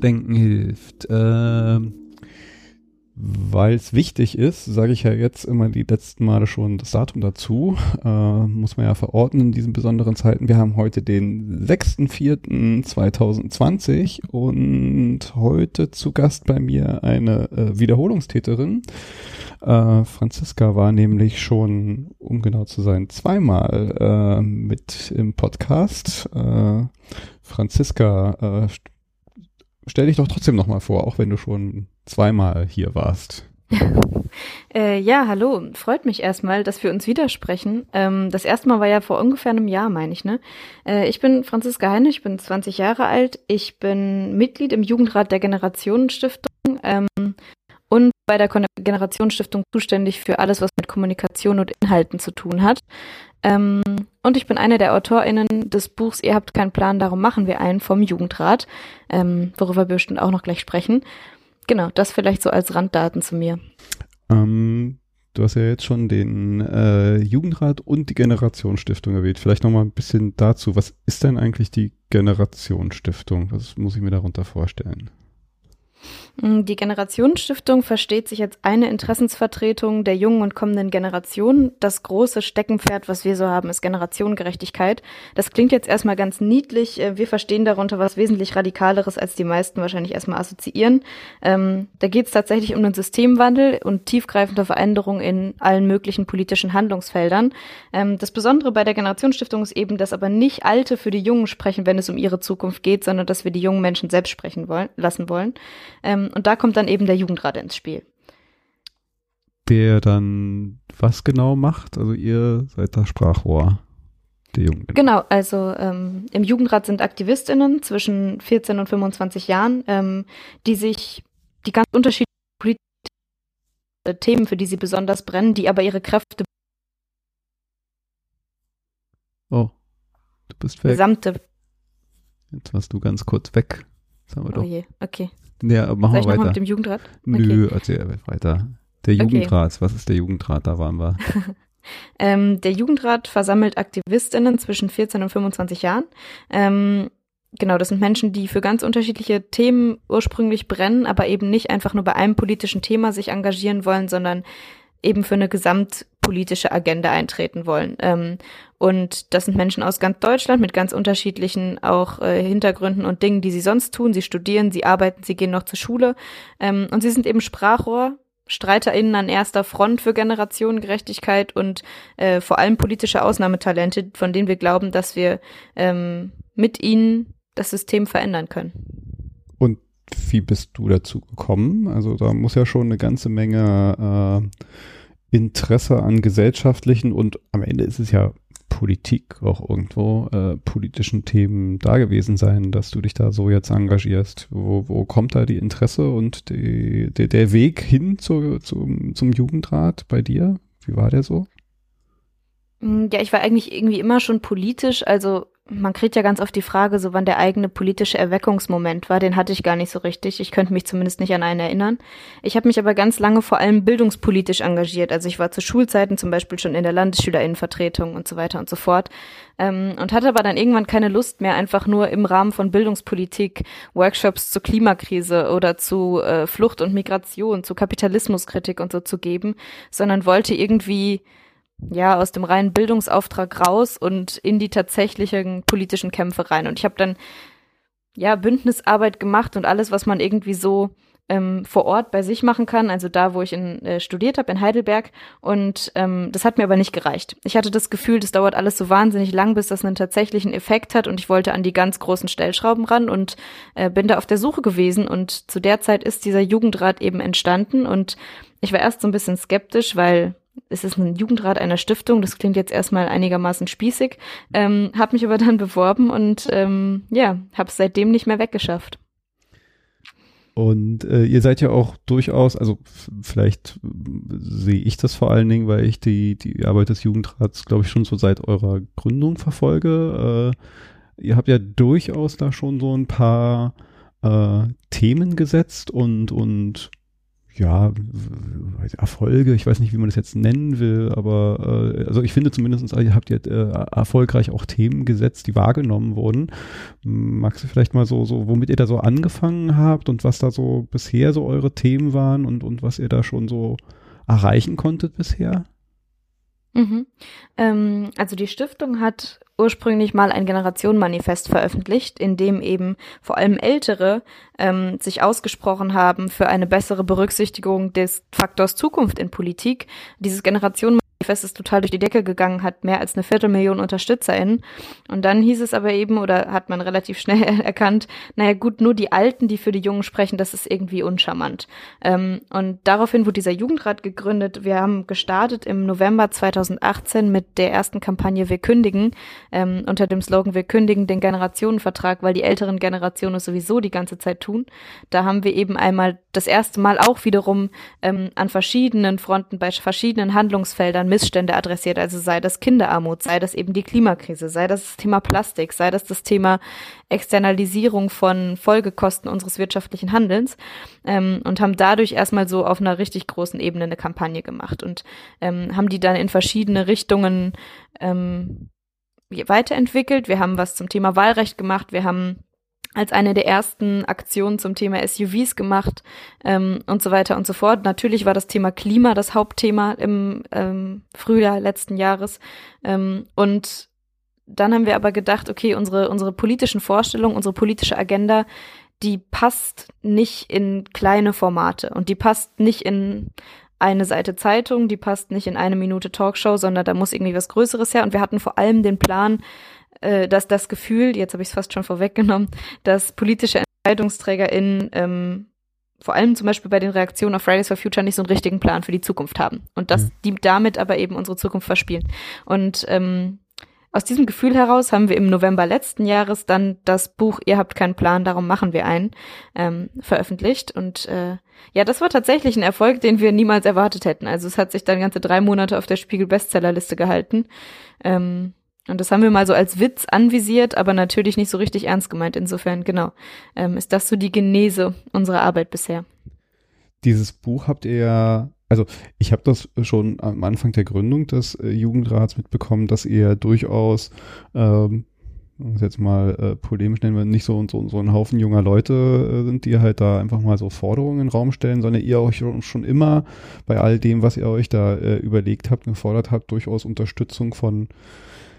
Denken hilft. Ähm, Weil es wichtig ist, sage ich ja jetzt immer die letzten Male schon das Datum dazu. Äh, muss man ja verorten in diesen besonderen Zeiten. Wir haben heute den 6.4.2020 und heute zu Gast bei mir eine äh, Wiederholungstäterin. Äh, Franziska war nämlich schon, um genau zu sein, zweimal äh, mit im Podcast. Äh, Franziska, äh, stell dich doch trotzdem nochmal vor, auch wenn du schon zweimal hier warst. äh, ja, hallo. Freut mich erstmal, dass wir uns widersprechen. Ähm, das erste Mal war ja vor ungefähr einem Jahr, meine ich, ne? Äh, ich bin Franziska Heine, ich bin 20 Jahre alt. Ich bin Mitglied im Jugendrat der Generationenstiftung ähm, und bei der Generationenstiftung zuständig für alles, was mit Kommunikation und Inhalten zu tun hat. Ähm, und ich bin eine der AutorInnen des Buchs Ihr habt keinen Plan, darum machen wir einen vom Jugendrat, ähm, worüber wir bestimmt auch noch gleich sprechen. Genau, das vielleicht so als Randdaten zu mir. Ähm, du hast ja jetzt schon den äh, Jugendrat und die Generationsstiftung erwähnt. Vielleicht noch mal ein bisschen dazu. Was ist denn eigentlich die Generationsstiftung? Was muss ich mir darunter vorstellen? Mm, die Generationsstiftung versteht sich als eine Interessensvertretung der jungen und kommenden Generationen. Das große Steckenpferd, was wir so haben, ist Generationengerechtigkeit. Das klingt jetzt erstmal ganz niedlich. Äh, wir verstehen darunter was wesentlich Radikaleres, als die meisten wahrscheinlich erstmal assoziieren. Ähm, da geht es tatsächlich um den Systemwandel und tiefgreifende Veränderungen in allen möglichen politischen Handlungsfeldern. Ähm, das Besondere bei der Generationsstiftung ist eben, dass aber nicht Alte für die Jungen sprechen, wenn es um ihre Zukunft geht, sondern dass wir die jungen Menschen selbst sprechen wollen, lassen wollen. Ähm, und da kommt dann eben der Jugendrat ins Spiel. Der dann was genau macht? Also ihr seid das Sprachrohr der Jugend. Genau, also ähm, im Jugendrat sind AktivistInnen zwischen 14 und 25 Jahren, ähm, die sich die ganz unterschiedlichen Themen, für die sie besonders brennen, die aber ihre Kräfte Oh, du bist weg. Gesamte. Jetzt warst du ganz kurz weg. Das haben wir oh doch. je, okay. Ja, machen Soll wir weiter. mit dem Jugendrat? Nö, erzähl weiter. Der Jugendrat, okay. was ist der Jugendrat? Da waren wir. ähm, der Jugendrat versammelt AktivistInnen zwischen 14 und 25 Jahren. Ähm, genau, das sind Menschen, die für ganz unterschiedliche Themen ursprünglich brennen, aber eben nicht einfach nur bei einem politischen Thema sich engagieren wollen, sondern eben für eine gesamtpolitische Agenda eintreten wollen. Ähm, und das sind Menschen aus ganz Deutschland mit ganz unterschiedlichen auch äh, Hintergründen und Dingen, die sie sonst tun. Sie studieren, sie arbeiten, sie gehen noch zur Schule. Ähm, und sie sind eben Sprachrohr, StreiterInnen an erster Front für Generationengerechtigkeit und äh, vor allem politische Ausnahmetalente, von denen wir glauben, dass wir ähm, mit ihnen das System verändern können. Und wie bist du dazu gekommen? Also da muss ja schon eine ganze Menge äh, Interesse an gesellschaftlichen und am Ende ist es ja Politik auch irgendwo, äh, politischen Themen da gewesen sein, dass du dich da so jetzt engagierst? Wo, wo kommt da die Interesse und die, die, der Weg hin zu, zum, zum Jugendrat bei dir? Wie war der so? Ja, ich war eigentlich irgendwie immer schon politisch, also man kriegt ja ganz oft die Frage, so wann der eigene politische Erweckungsmoment war. Den hatte ich gar nicht so richtig. Ich könnte mich zumindest nicht an einen erinnern. Ich habe mich aber ganz lange vor allem bildungspolitisch engagiert. Also ich war zu Schulzeiten zum Beispiel schon in der Landesschülerinnenvertretung und so weiter und so fort. Ähm, und hatte aber dann irgendwann keine Lust mehr, einfach nur im Rahmen von Bildungspolitik Workshops zur Klimakrise oder zu äh, Flucht und Migration, zu Kapitalismuskritik und so zu geben, sondern wollte irgendwie ja, aus dem reinen Bildungsauftrag raus und in die tatsächlichen politischen Kämpfe rein. Und ich habe dann ja Bündnisarbeit gemacht und alles, was man irgendwie so ähm, vor Ort bei sich machen kann, also da, wo ich in, äh, studiert habe, in Heidelberg. Und ähm, das hat mir aber nicht gereicht. Ich hatte das Gefühl, das dauert alles so wahnsinnig lang, bis das einen tatsächlichen Effekt hat. Und ich wollte an die ganz großen Stellschrauben ran und äh, bin da auf der Suche gewesen. Und zu der Zeit ist dieser Jugendrat eben entstanden. Und ich war erst so ein bisschen skeptisch, weil es ist ein Jugendrat einer Stiftung, das klingt jetzt erstmal einigermaßen spießig, ähm, habe mich aber dann beworben und ähm, ja, habe es seitdem nicht mehr weggeschafft. Und äh, ihr seid ja auch durchaus, also vielleicht sehe ich das vor allen Dingen, weil ich die, die Arbeit des Jugendrats, glaube ich, schon so seit eurer Gründung verfolge. Äh, ihr habt ja durchaus da schon so ein paar äh, Themen gesetzt und, und ja, Erfolge, ich weiß nicht, wie man das jetzt nennen will, aber äh, also ich finde zumindest, ihr habt ihr äh, erfolgreich auch Themen gesetzt, die wahrgenommen wurden. Magst du vielleicht mal so, so, womit ihr da so angefangen habt und was da so bisher so eure Themen waren und, und was ihr da schon so erreichen konntet bisher? Mhm. Ähm, also die Stiftung hat ursprünglich mal ein Generationenmanifest veröffentlicht, in dem eben vor allem Ältere ähm, sich ausgesprochen haben für eine bessere Berücksichtigung des Faktors Zukunft in Politik. Dieses Generationenmanifest Fest ist total durch die Decke gegangen, hat mehr als eine Viertelmillion UnterstützerInnen. Und dann hieß es aber eben, oder hat man relativ schnell erkannt, naja gut, nur die Alten, die für die Jungen sprechen, das ist irgendwie uncharmant. Ähm, und daraufhin wurde dieser Jugendrat gegründet. Wir haben gestartet im November 2018 mit der ersten Kampagne Wir kündigen, ähm, unter dem Slogan Wir kündigen den Generationenvertrag, weil die älteren Generationen es sowieso die ganze Zeit tun. Da haben wir eben einmal das erste Mal auch wiederum ähm, an verschiedenen Fronten, bei verschiedenen Handlungsfeldern Missstände adressiert, also sei das Kinderarmut, sei das eben die Klimakrise, sei das das Thema Plastik, sei das das Thema Externalisierung von Folgekosten unseres wirtschaftlichen Handelns ähm, und haben dadurch erstmal so auf einer richtig großen Ebene eine Kampagne gemacht und ähm, haben die dann in verschiedene Richtungen ähm, weiterentwickelt. Wir haben was zum Thema Wahlrecht gemacht, wir haben als eine der ersten Aktionen zum Thema SUVs gemacht ähm, und so weiter und so fort. Natürlich war das Thema Klima das Hauptthema im ähm, Frühjahr letzten Jahres. Ähm, und dann haben wir aber gedacht, okay, unsere, unsere politischen Vorstellungen, unsere politische Agenda, die passt nicht in kleine Formate und die passt nicht in eine Seite Zeitung, die passt nicht in eine Minute Talkshow, sondern da muss irgendwie was Größeres her. Und wir hatten vor allem den Plan, äh, dass das Gefühl, jetzt habe ich es fast schon vorweggenommen, dass politische EntscheidungsträgerInnen ähm, vor allem zum Beispiel bei den Reaktionen auf Fridays for Future nicht so einen richtigen Plan für die Zukunft haben und dass mhm. die damit aber eben unsere Zukunft verspielen. Und ähm, aus diesem Gefühl heraus haben wir im November letzten Jahres dann das Buch Ihr habt keinen Plan, darum machen wir einen ähm, veröffentlicht. Und äh, ja, das war tatsächlich ein Erfolg, den wir niemals erwartet hätten. Also es hat sich dann ganze drei Monate auf der Spiegel Bestsellerliste gehalten. Ähm, und das haben wir mal so als Witz anvisiert, aber natürlich nicht so richtig ernst gemeint. Insofern, genau, ähm, ist das so die Genese unserer Arbeit bisher. Dieses Buch habt ihr ja, also ich habe das schon am Anfang der Gründung des äh, Jugendrats mitbekommen, dass ihr durchaus, ähm, jetzt mal äh, polemisch nennen wir, nicht so, so, so ein Haufen junger Leute äh, sind, die halt da einfach mal so Forderungen in den Raum stellen, sondern ihr euch schon immer bei all dem, was ihr euch da äh, überlegt habt, gefordert habt, durchaus Unterstützung von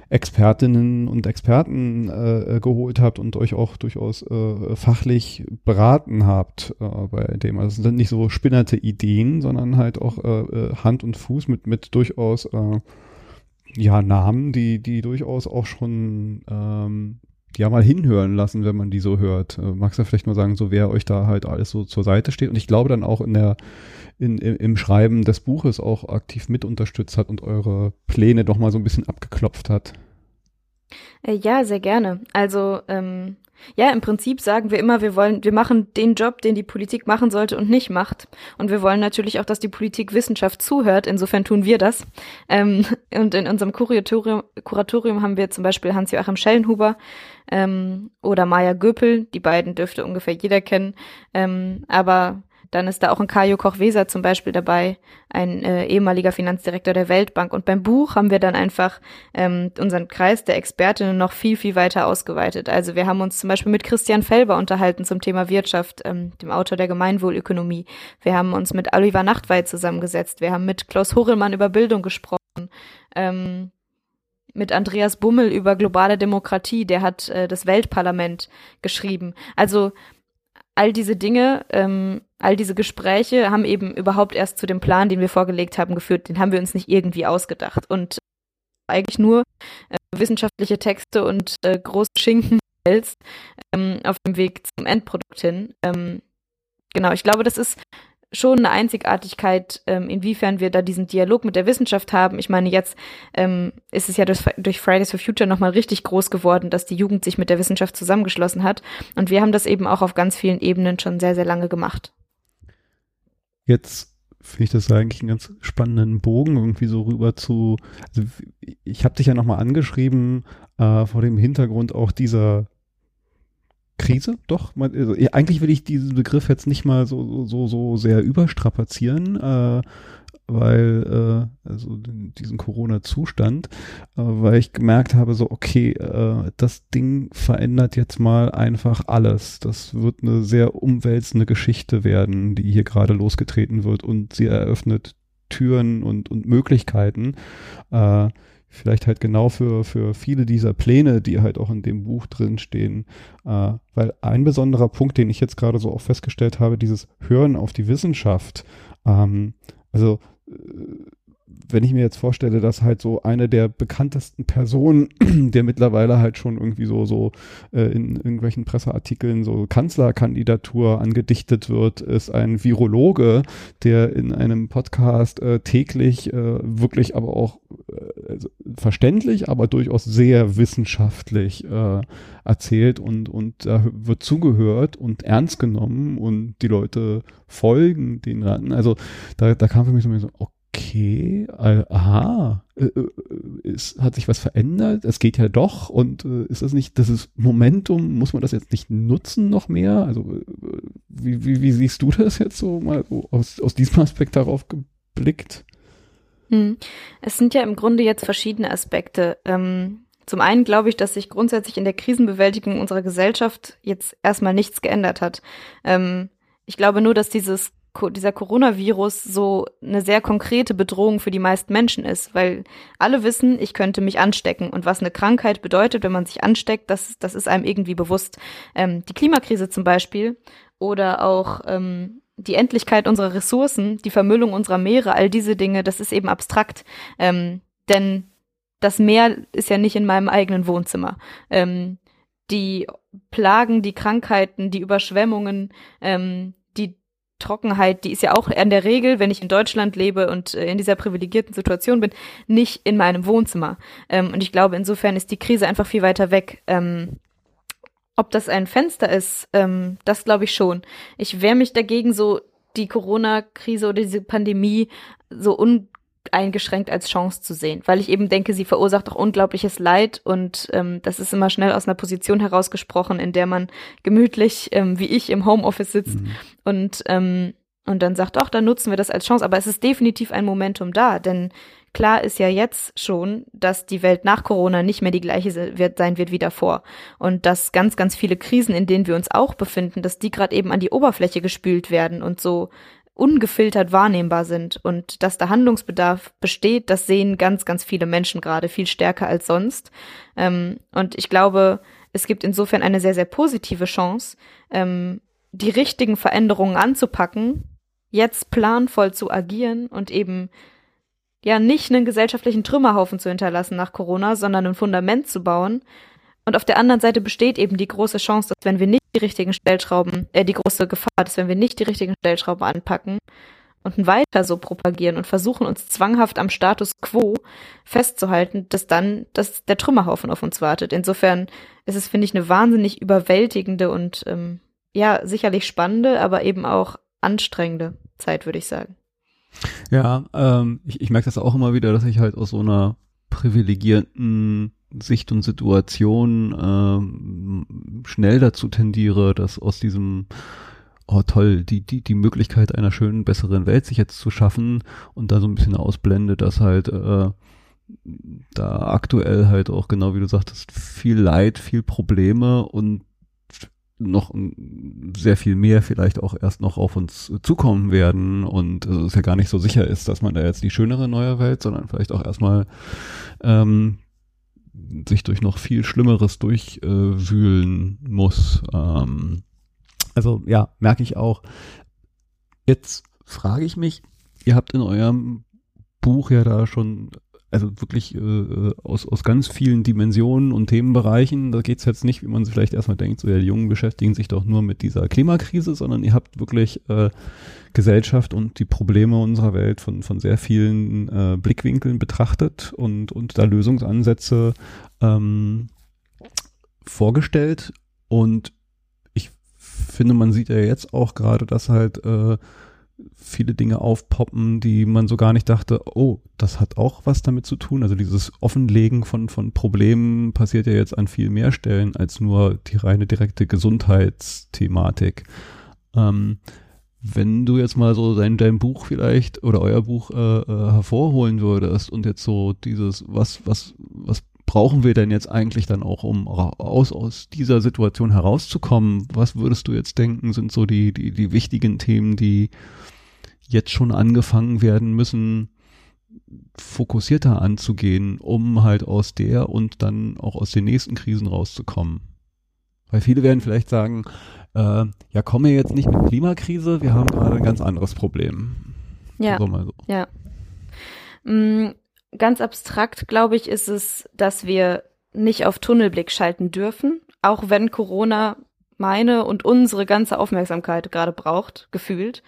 Expertinnen und Experten äh, geholt habt und euch auch durchaus äh, fachlich beraten habt äh, bei dem. Also es sind nicht so spinnerte Ideen, sondern halt auch äh, äh Hand und Fuß mit, mit durchaus äh, ja, Namen, die, die durchaus auch schon ähm, ja mal hinhören lassen, wenn man die so hört. Äh, magst du vielleicht mal sagen, so wer euch da halt alles so zur Seite steht? Und ich glaube dann auch in der in, im, Schreiben des Buches auch aktiv mit unterstützt hat und eure Pläne doch mal so ein bisschen abgeklopft hat. Äh, ja, sehr gerne. Also ähm, ja, im Prinzip sagen wir immer, wir wollen, wir machen den Job, den die Politik machen sollte und nicht macht. Und wir wollen natürlich auch, dass die Politik Wissenschaft zuhört. Insofern tun wir das. Ähm, und in unserem Kuratorium, Kuratorium haben wir zum Beispiel Hans-Joachim Schellenhuber ähm, oder Maya Göpel. Die beiden dürfte ungefähr jeder kennen. Ähm, aber dann ist da auch ein Kajo Koch-Weser zum Beispiel dabei, ein äh, ehemaliger Finanzdirektor der Weltbank. Und beim Buch haben wir dann einfach ähm, unseren Kreis der Expertinnen noch viel, viel weiter ausgeweitet. Also wir haben uns zum Beispiel mit Christian Felber unterhalten zum Thema Wirtschaft, ähm, dem Autor der Gemeinwohlökonomie. Wir haben uns mit Oliver Nachtwey zusammengesetzt. Wir haben mit Klaus Horelmann über Bildung gesprochen. Ähm, mit Andreas Bummel über globale Demokratie, der hat äh, das Weltparlament geschrieben. Also all diese Dinge, ähm, all diese Gespräche haben eben überhaupt erst zu dem Plan, den wir vorgelegt haben, geführt. Den haben wir uns nicht irgendwie ausgedacht. Und eigentlich nur äh, wissenschaftliche Texte und äh, große Schinken ähm, auf dem Weg zum Endprodukt hin. Ähm, genau, ich glaube, das ist schon eine Einzigartigkeit, ähm, inwiefern wir da diesen Dialog mit der Wissenschaft haben. Ich meine, jetzt ähm, ist es ja durch, durch Fridays for Future nochmal richtig groß geworden, dass die Jugend sich mit der Wissenschaft zusammengeschlossen hat. Und wir haben das eben auch auf ganz vielen Ebenen schon sehr, sehr lange gemacht. Jetzt finde ich das eigentlich einen ganz spannenden Bogen irgendwie so rüber zu. Also ich habe dich ja nochmal angeschrieben äh, vor dem Hintergrund auch dieser Krise, doch. Also, eigentlich will ich diesen Begriff jetzt nicht mal so, so, so sehr überstrapazieren, äh, weil, äh, also diesen Corona-Zustand, äh, weil ich gemerkt habe, so, okay, äh, das Ding verändert jetzt mal einfach alles. Das wird eine sehr umwälzende Geschichte werden, die hier gerade losgetreten wird und sie eröffnet Türen und, und Möglichkeiten. Äh, vielleicht halt genau für, für viele dieser Pläne, die halt auch in dem Buch drin stehen. Äh, weil ein besonderer Punkt, den ich jetzt gerade so auch festgestellt habe, dieses Hören auf die Wissenschaft. Ähm, also äh, wenn ich mir jetzt vorstelle, dass halt so eine der bekanntesten Personen, der mittlerweile halt schon irgendwie so, so äh, in irgendwelchen Presseartikeln so Kanzlerkandidatur angedichtet wird, ist ein Virologe, der in einem Podcast äh, täglich äh, wirklich aber auch äh, also verständlich, aber durchaus sehr wissenschaftlich äh, erzählt und, und da wird zugehört und ernst genommen und die Leute folgen den Raten. Also da, da kam für mich so, okay, okay, äh, aha, äh, äh, es hat sich was verändert, es geht ja doch und äh, ist das nicht, das ist Momentum, muss man das jetzt nicht nutzen noch mehr? Also äh, wie, wie, wie siehst du das jetzt so mal so aus, aus diesem Aspekt darauf geblickt? Hm. Es sind ja im Grunde jetzt verschiedene Aspekte. Ähm, zum einen glaube ich, dass sich grundsätzlich in der Krisenbewältigung unserer Gesellschaft jetzt erstmal nichts geändert hat. Ähm, ich glaube nur, dass dieses dieser Coronavirus so eine sehr konkrete Bedrohung für die meisten Menschen ist, weil alle wissen, ich könnte mich anstecken. Und was eine Krankheit bedeutet, wenn man sich ansteckt, das, das ist einem irgendwie bewusst. Ähm, die Klimakrise zum Beispiel oder auch ähm, die Endlichkeit unserer Ressourcen, die Vermüllung unserer Meere, all diese Dinge, das ist eben abstrakt. Ähm, denn das Meer ist ja nicht in meinem eigenen Wohnzimmer. Ähm, die Plagen, die Krankheiten, die Überschwemmungen, ähm, Trockenheit, die ist ja auch in der Regel, wenn ich in Deutschland lebe und äh, in dieser privilegierten Situation bin, nicht in meinem Wohnzimmer. Ähm, und ich glaube, insofern ist die Krise einfach viel weiter weg. Ähm, ob das ein Fenster ist, ähm, das glaube ich schon. Ich wehre mich dagegen, so die Corona-Krise oder diese Pandemie so un eingeschränkt als Chance zu sehen, weil ich eben denke, sie verursacht auch unglaubliches Leid und ähm, das ist immer schnell aus einer Position herausgesprochen, in der man gemütlich, ähm, wie ich, im Homeoffice sitzt mhm. und ähm, und dann sagt, doch, dann nutzen wir das als Chance. Aber es ist definitiv ein Momentum da, denn klar ist ja jetzt schon, dass die Welt nach Corona nicht mehr die gleiche wird, sein wird wie davor. Und dass ganz, ganz viele Krisen, in denen wir uns auch befinden, dass die gerade eben an die Oberfläche gespült werden und so ungefiltert wahrnehmbar sind und dass da Handlungsbedarf besteht, das sehen ganz, ganz viele Menschen gerade viel stärker als sonst. Ähm, und ich glaube, es gibt insofern eine sehr, sehr positive Chance, ähm, die richtigen Veränderungen anzupacken, jetzt planvoll zu agieren und eben ja nicht einen gesellschaftlichen Trümmerhaufen zu hinterlassen nach Corona, sondern ein Fundament zu bauen, und auf der anderen Seite besteht eben die große Chance, dass wenn wir nicht die richtigen Stellschrauben, äh, die große Gefahr, dass wenn wir nicht die richtigen Stellschrauben anpacken und weiter so propagieren und versuchen, uns zwanghaft am Status quo festzuhalten, dass dann dass der Trümmerhaufen auf uns wartet. Insofern ist es, finde ich, eine wahnsinnig überwältigende und ähm, ja, sicherlich spannende, aber eben auch anstrengende Zeit, würde ich sagen. Ja, ähm, ich, ich merke das auch immer wieder, dass ich halt aus so einer privilegierten Sicht und Situation ähm, schnell dazu tendiere, dass aus diesem oh toll, die, die, die Möglichkeit einer schönen, besseren Welt sich jetzt zu schaffen und da so ein bisschen ausblende, dass halt äh, da aktuell halt auch genau wie du sagtest, viel Leid, viel Probleme und noch sehr viel mehr vielleicht auch erst noch auf uns zukommen werden und es ja gar nicht so sicher ist, dass man da jetzt die schönere neue Welt, sondern vielleicht auch erstmal ähm, sich durch noch viel Schlimmeres durchwühlen äh, muss. Ähm, also ja, merke ich auch. Jetzt frage ich mich, ihr habt in eurem Buch ja da schon also wirklich äh, aus, aus ganz vielen Dimensionen und Themenbereichen. Da geht es jetzt nicht, wie man sich vielleicht erstmal denkt, so ja, die Jungen beschäftigen sich doch nur mit dieser Klimakrise, sondern ihr habt wirklich äh, Gesellschaft und die Probleme unserer Welt von, von sehr vielen äh, Blickwinkeln betrachtet und, und da Lösungsansätze ähm, vorgestellt. Und ich finde, man sieht ja jetzt auch gerade, dass halt äh, viele Dinge aufpoppen, die man so gar nicht dachte, oh, das hat auch was damit zu tun. Also dieses Offenlegen von, von Problemen passiert ja jetzt an viel mehr Stellen als nur die reine direkte Gesundheitsthematik. Ähm, wenn du jetzt mal so dein, dein Buch vielleicht oder euer Buch äh, äh, hervorholen würdest und jetzt so dieses, was, was, was brauchen wir denn jetzt eigentlich dann auch, um aus, aus dieser Situation herauszukommen? Was würdest du jetzt denken, sind so die, die, die wichtigen Themen, die jetzt schon angefangen werden müssen, fokussierter anzugehen, um halt aus der und dann auch aus den nächsten Krisen rauszukommen? Weil viele werden vielleicht sagen, äh, ja, komme jetzt nicht mit Klimakrise, wir haben gerade ein ganz anderes Problem. Ja. So so. Ja. Ganz abstrakt, glaube ich, ist es, dass wir nicht auf Tunnelblick schalten dürfen, auch wenn Corona meine und unsere ganze Aufmerksamkeit gerade braucht, gefühlt,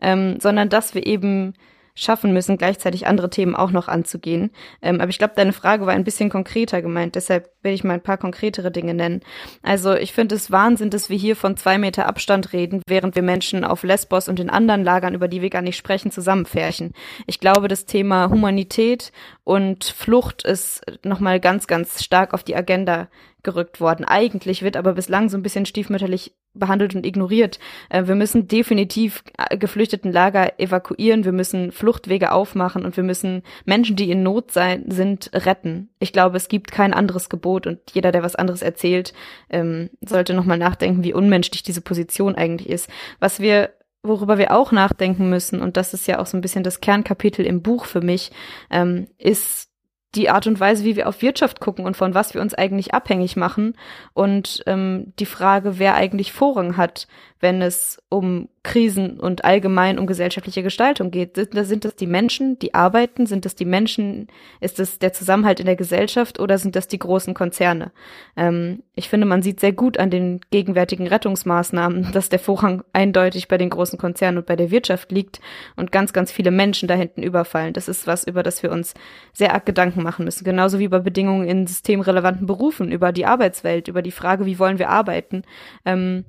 ähm, sondern dass wir eben schaffen müssen, gleichzeitig andere Themen auch noch anzugehen. Ähm, aber ich glaube, deine Frage war ein bisschen konkreter gemeint, deshalb will ich mal ein paar konkretere Dinge nennen. Also ich finde es Wahnsinn, dass wir hier von zwei Meter Abstand reden, während wir Menschen auf Lesbos und in anderen Lagern, über die wir gar nicht sprechen, zusammenfärchen. Ich glaube, das Thema Humanität und Flucht ist nochmal ganz, ganz stark auf die Agenda gerückt worden. Eigentlich wird aber bislang so ein bisschen stiefmütterlich behandelt und ignoriert. Äh, wir müssen definitiv äh, geflüchteten Lager evakuieren, wir müssen Fluchtwege aufmachen und wir müssen Menschen, die in Not sein, sind, retten. Ich glaube, es gibt kein anderes Gebot und jeder, der was anderes erzählt, ähm, sollte nochmal nachdenken, wie unmenschlich diese Position eigentlich ist. Was wir worüber wir auch nachdenken müssen, und das ist ja auch so ein bisschen das Kernkapitel im Buch für mich, ähm, ist die Art und Weise, wie wir auf Wirtschaft gucken und von was wir uns eigentlich abhängig machen. Und ähm, die Frage, wer eigentlich Vorrang hat, wenn es um Krisen und allgemein um gesellschaftliche Gestaltung geht. Sind sind das die Menschen, die arbeiten? Sind das die Menschen? Ist es der Zusammenhalt in der Gesellschaft oder sind das die großen Konzerne? Ähm, ich finde, man sieht sehr gut an den gegenwärtigen Rettungsmaßnahmen, dass der Vorrang eindeutig bei den großen Konzernen und bei der Wirtschaft liegt und ganz, ganz viele Menschen da hinten überfallen. Das ist was, über das wir uns sehr arg Gedanken machen müssen. Genauso wie bei Bedingungen in systemrelevanten Berufen, über die Arbeitswelt, über die Frage, wie wollen wir arbeiten. Ähm,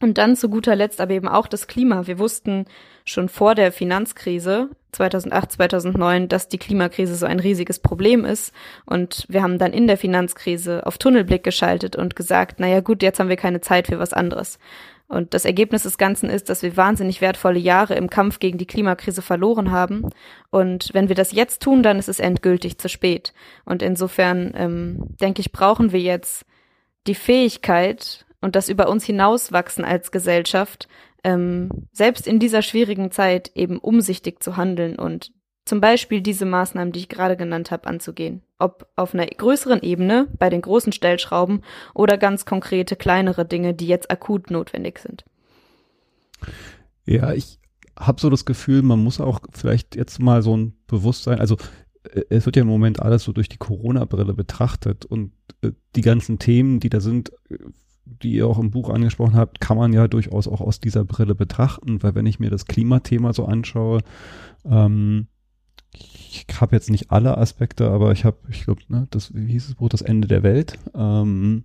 und dann zu guter Letzt aber eben auch das Klima. Wir wussten schon vor der Finanzkrise 2008, 2009, dass die Klimakrise so ein riesiges Problem ist. Und wir haben dann in der Finanzkrise auf Tunnelblick geschaltet und gesagt, naja gut, jetzt haben wir keine Zeit für was anderes. Und das Ergebnis des Ganzen ist, dass wir wahnsinnig wertvolle Jahre im Kampf gegen die Klimakrise verloren haben. Und wenn wir das jetzt tun, dann ist es endgültig zu spät. Und insofern, ähm, denke ich, brauchen wir jetzt die Fähigkeit, und das über uns hinauswachsen als Gesellschaft, ähm, selbst in dieser schwierigen Zeit eben umsichtig zu handeln und zum Beispiel diese Maßnahmen, die ich gerade genannt habe, anzugehen. Ob auf einer größeren Ebene, bei den großen Stellschrauben oder ganz konkrete, kleinere Dinge, die jetzt akut notwendig sind. Ja, ich habe so das Gefühl, man muss auch vielleicht jetzt mal so ein Bewusstsein, also äh, es wird ja im Moment alles so durch die Corona-Brille betrachtet und äh, die ganzen Themen, die da sind, äh, die ihr auch im Buch angesprochen habt, kann man ja durchaus auch aus dieser Brille betrachten, weil wenn ich mir das Klimathema so anschaue, ähm, ich habe jetzt nicht alle Aspekte, aber ich habe, ich glaube, ne, das, wie hieß das Buch, das Ende der Welt, ähm,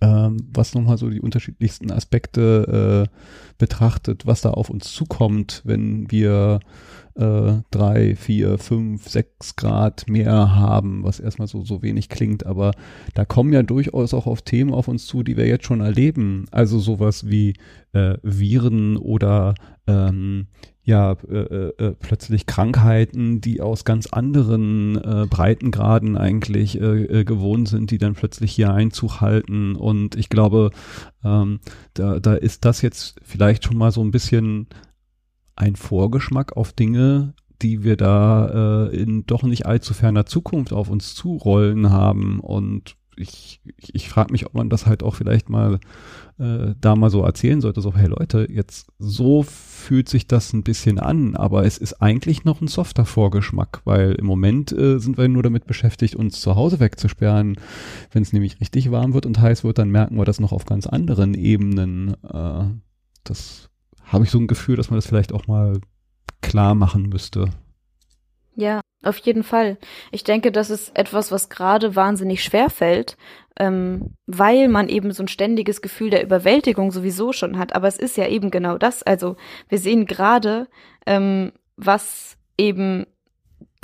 ähm, was nochmal so die unterschiedlichsten Aspekte äh, betrachtet, was da auf uns zukommt, wenn wir äh, drei, vier, fünf, sechs Grad mehr haben, was erstmal so, so wenig klingt, aber da kommen ja durchaus auch auf Themen auf uns zu, die wir jetzt schon erleben. Also sowas wie äh, Viren oder ähm, ja äh, äh, äh plötzlich Krankheiten, die aus ganz anderen äh, Breitengraden eigentlich äh, äh, gewohnt sind, die dann plötzlich hier Einzug halten. Und ich glaube, ähm, da, da ist das jetzt vielleicht schon mal so ein bisschen ein Vorgeschmack auf Dinge, die wir da äh, in doch nicht allzu ferner Zukunft auf uns zurollen haben. Und ich, ich frage mich, ob man das halt auch vielleicht mal äh, da mal so erzählen sollte, so, hey Leute, jetzt so fühlt sich das ein bisschen an, aber es ist eigentlich noch ein softer Vorgeschmack, weil im Moment äh, sind wir nur damit beschäftigt, uns zu Hause wegzusperren. Wenn es nämlich richtig warm wird und heiß wird, dann merken wir das noch auf ganz anderen Ebenen. Äh, das habe ich so ein Gefühl, dass man das vielleicht auch mal klar machen müsste. Ja, auf jeden Fall. Ich denke, das ist etwas, was gerade wahnsinnig schwer fällt, ähm, weil man eben so ein ständiges Gefühl der Überwältigung sowieso schon hat. Aber es ist ja eben genau das. Also wir sehen gerade, ähm, was eben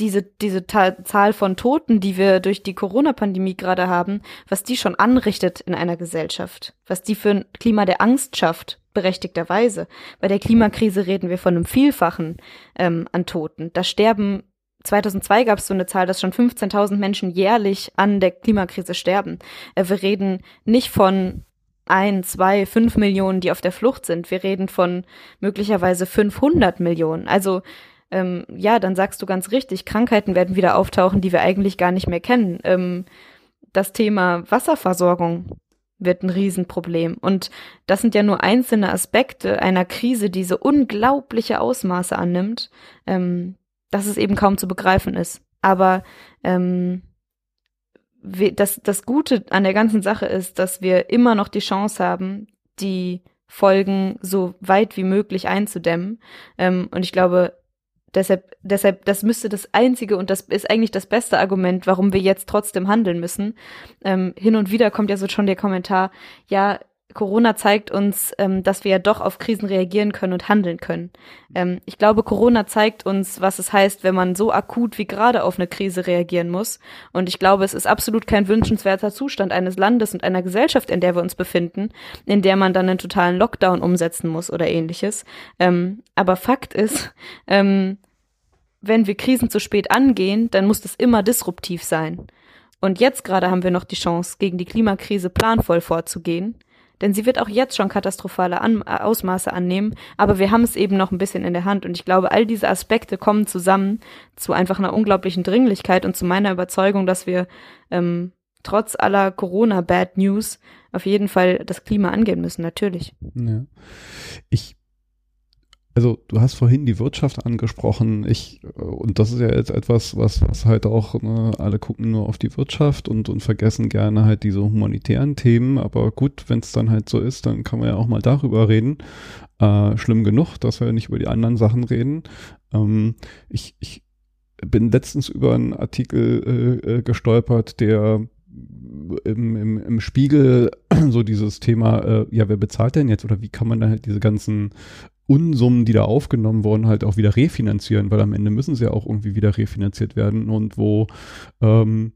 diese, diese Zahl von Toten, die wir durch die Corona-Pandemie gerade haben, was die schon anrichtet in einer Gesellschaft, was die für ein Klima der Angst schafft, berechtigterweise. Bei der Klimakrise reden wir von einem Vielfachen ähm, an Toten. Da sterben 2002 gab es so eine Zahl, dass schon 15.000 Menschen jährlich an der Klimakrise sterben. Äh, wir reden nicht von ein, zwei, fünf Millionen, die auf der Flucht sind. Wir reden von möglicherweise 500 Millionen. Also ähm, ja, dann sagst du ganz richtig, Krankheiten werden wieder auftauchen, die wir eigentlich gar nicht mehr kennen. Ähm, das Thema Wasserversorgung wird ein Riesenproblem. Und das sind ja nur einzelne Aspekte einer Krise, die so unglaubliche Ausmaße annimmt. Ähm, dass es eben kaum zu begreifen ist. Aber ähm, das, das Gute an der ganzen Sache ist, dass wir immer noch die Chance haben, die Folgen so weit wie möglich einzudämmen. Ähm, und ich glaube, deshalb, deshalb, das müsste das einzige und das ist eigentlich das beste Argument, warum wir jetzt trotzdem handeln müssen. Ähm, hin und wieder kommt ja so schon der Kommentar, ja, Corona zeigt uns, ähm, dass wir ja doch auf Krisen reagieren können und handeln können. Ähm, ich glaube, Corona zeigt uns, was es heißt, wenn man so akut wie gerade auf eine Krise reagieren muss. Und ich glaube, es ist absolut kein wünschenswerter Zustand eines Landes und einer Gesellschaft, in der wir uns befinden, in der man dann einen totalen Lockdown umsetzen muss oder ähnliches. Ähm, aber Fakt ist, ähm, wenn wir Krisen zu spät angehen, dann muss das immer disruptiv sein. Und jetzt gerade haben wir noch die Chance, gegen die Klimakrise planvoll vorzugehen. Denn sie wird auch jetzt schon katastrophale An äh, Ausmaße annehmen, aber wir haben es eben noch ein bisschen in der Hand. Und ich glaube, all diese Aspekte kommen zusammen zu einfach einer unglaublichen Dringlichkeit und zu meiner Überzeugung, dass wir ähm, trotz aller Corona-Bad News auf jeden Fall das Klima angehen müssen, natürlich. Ja. Ich also du hast vorhin die Wirtschaft angesprochen. Ich und das ist ja jetzt etwas, was, was halt auch ne, alle gucken nur auf die Wirtschaft und und vergessen gerne halt diese humanitären Themen. Aber gut, wenn es dann halt so ist, dann kann man ja auch mal darüber reden. Äh, schlimm genug, dass wir nicht über die anderen Sachen reden. Ähm, ich, ich bin letztens über einen Artikel äh, äh gestolpert, der im, im, im Spiegel so dieses Thema, äh, ja, wer bezahlt denn jetzt oder wie kann man dann halt diese ganzen Unsummen, die da aufgenommen wurden, halt auch wieder refinanzieren, weil am Ende müssen sie ja auch irgendwie wieder refinanziert werden und wo ähm,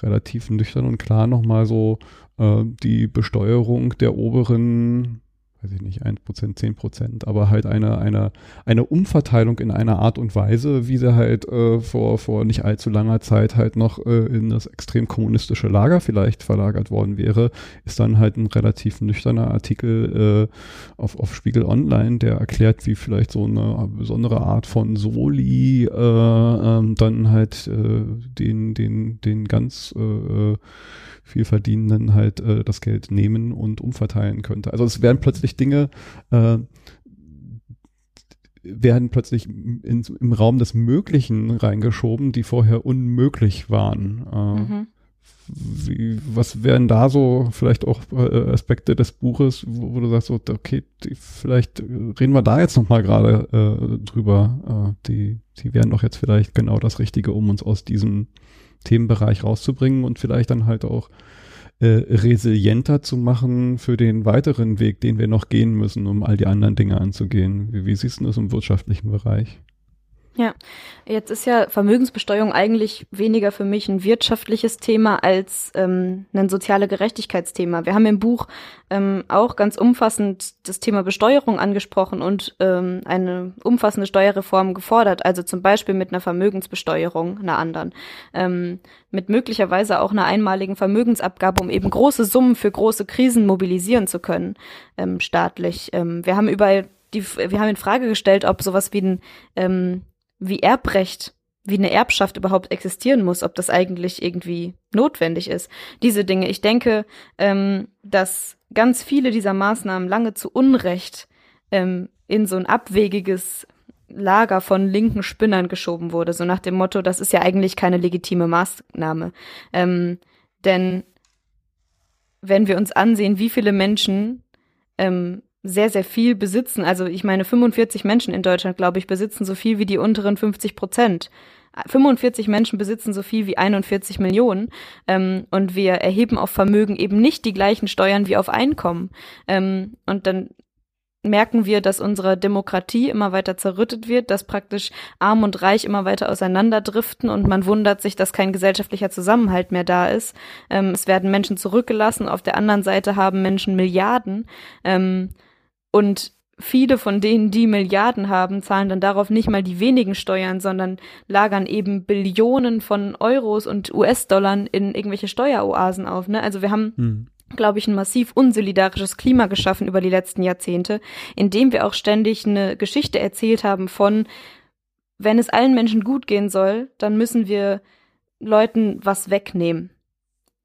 relativ nüchtern und klar nochmal so äh, die Besteuerung der oberen weiß ich nicht, 1%, 10%, aber halt eine, eine, eine Umverteilung in einer Art und Weise, wie sie halt äh, vor, vor nicht allzu langer Zeit halt noch äh, in das extrem kommunistische Lager vielleicht verlagert worden wäre, ist dann halt ein relativ nüchterner Artikel äh, auf, auf Spiegel Online, der erklärt, wie vielleicht so eine besondere Art von Soli äh, ähm, dann halt äh, den, den, den ganz äh, viel Verdienenden halt das Geld nehmen und umverteilen könnte. Also es werden plötzlich Dinge, äh, werden plötzlich in, im Raum des Möglichen reingeschoben, die vorher unmöglich waren. Äh, mhm. Wie, was wären da so vielleicht auch äh, Aspekte des Buches, wo, wo du sagst, so, okay, die, vielleicht reden wir da jetzt nochmal gerade äh, drüber. Äh, die, die wären doch jetzt vielleicht genau das Richtige, um uns aus diesem Themenbereich rauszubringen und vielleicht dann halt auch äh, resilienter zu machen für den weiteren Weg, den wir noch gehen müssen, um all die anderen Dinge anzugehen. Wie, wie siehst du das im wirtschaftlichen Bereich? Ja, jetzt ist ja Vermögensbesteuerung eigentlich weniger für mich ein wirtschaftliches Thema als ähm, ein soziale Gerechtigkeitsthema. Wir haben im Buch ähm, auch ganz umfassend das Thema Besteuerung angesprochen und ähm, eine umfassende Steuerreform gefordert, also zum Beispiel mit einer Vermögensbesteuerung, einer anderen, ähm, mit möglicherweise auch einer einmaligen Vermögensabgabe, um eben große Summen für große Krisen mobilisieren zu können, ähm, staatlich. Ähm, wir haben überall die, wir haben in Frage gestellt, ob sowas wie ein ähm, wie Erbrecht wie eine Erbschaft überhaupt existieren muss, ob das eigentlich irgendwie notwendig ist. Diese Dinge. Ich denke, ähm, dass ganz viele dieser Maßnahmen lange zu Unrecht ähm, in so ein abwegiges Lager von linken Spinnern geschoben wurde, so nach dem Motto, das ist ja eigentlich keine legitime Maßnahme. Ähm, denn wenn wir uns ansehen, wie viele Menschen ähm, sehr, sehr viel besitzen. Also ich meine, 45 Menschen in Deutschland, glaube ich, besitzen so viel wie die unteren 50 Prozent. 45 Menschen besitzen so viel wie 41 Millionen ähm, und wir erheben auf Vermögen eben nicht die gleichen Steuern wie auf Einkommen. Ähm, und dann merken wir, dass unsere Demokratie immer weiter zerrüttet wird, dass praktisch Arm und Reich immer weiter auseinanderdriften und man wundert sich, dass kein gesellschaftlicher Zusammenhalt mehr da ist. Ähm, es werden Menschen zurückgelassen, auf der anderen Seite haben Menschen Milliarden. Ähm, und viele von denen, die Milliarden haben, zahlen dann darauf nicht mal die wenigen Steuern, sondern lagern eben Billionen von Euros und US-Dollar in irgendwelche Steueroasen auf. Ne? Also wir haben hm glaube ich, ein massiv unsolidarisches Klima geschaffen über die letzten Jahrzehnte, indem wir auch ständig eine Geschichte erzählt haben von, wenn es allen Menschen gut gehen soll, dann müssen wir Leuten was wegnehmen.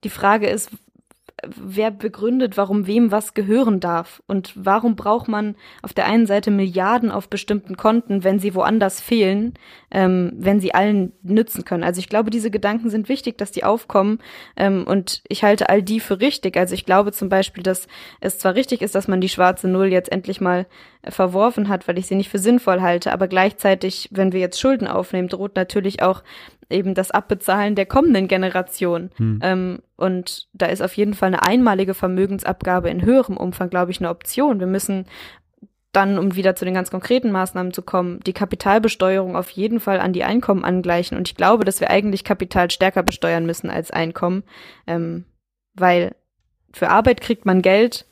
Die Frage ist, wer begründet, warum wem was gehören darf und warum braucht man auf der einen Seite Milliarden auf bestimmten Konten, wenn sie woanders fehlen, ähm, wenn sie allen nützen können. Also ich glaube, diese Gedanken sind wichtig, dass die aufkommen ähm, und ich halte all die für richtig. Also ich glaube zum Beispiel, dass es zwar richtig ist, dass man die schwarze Null jetzt endlich mal verworfen hat, weil ich sie nicht für sinnvoll halte, aber gleichzeitig, wenn wir jetzt Schulden aufnehmen, droht natürlich auch eben das Abbezahlen der kommenden Generation. Hm. Ähm, und da ist auf jeden Fall eine einmalige Vermögensabgabe in höherem Umfang, glaube ich, eine Option. Wir müssen dann, um wieder zu den ganz konkreten Maßnahmen zu kommen, die Kapitalbesteuerung auf jeden Fall an die Einkommen angleichen. Und ich glaube, dass wir eigentlich Kapital stärker besteuern müssen als Einkommen, ähm, weil für Arbeit kriegt man Geld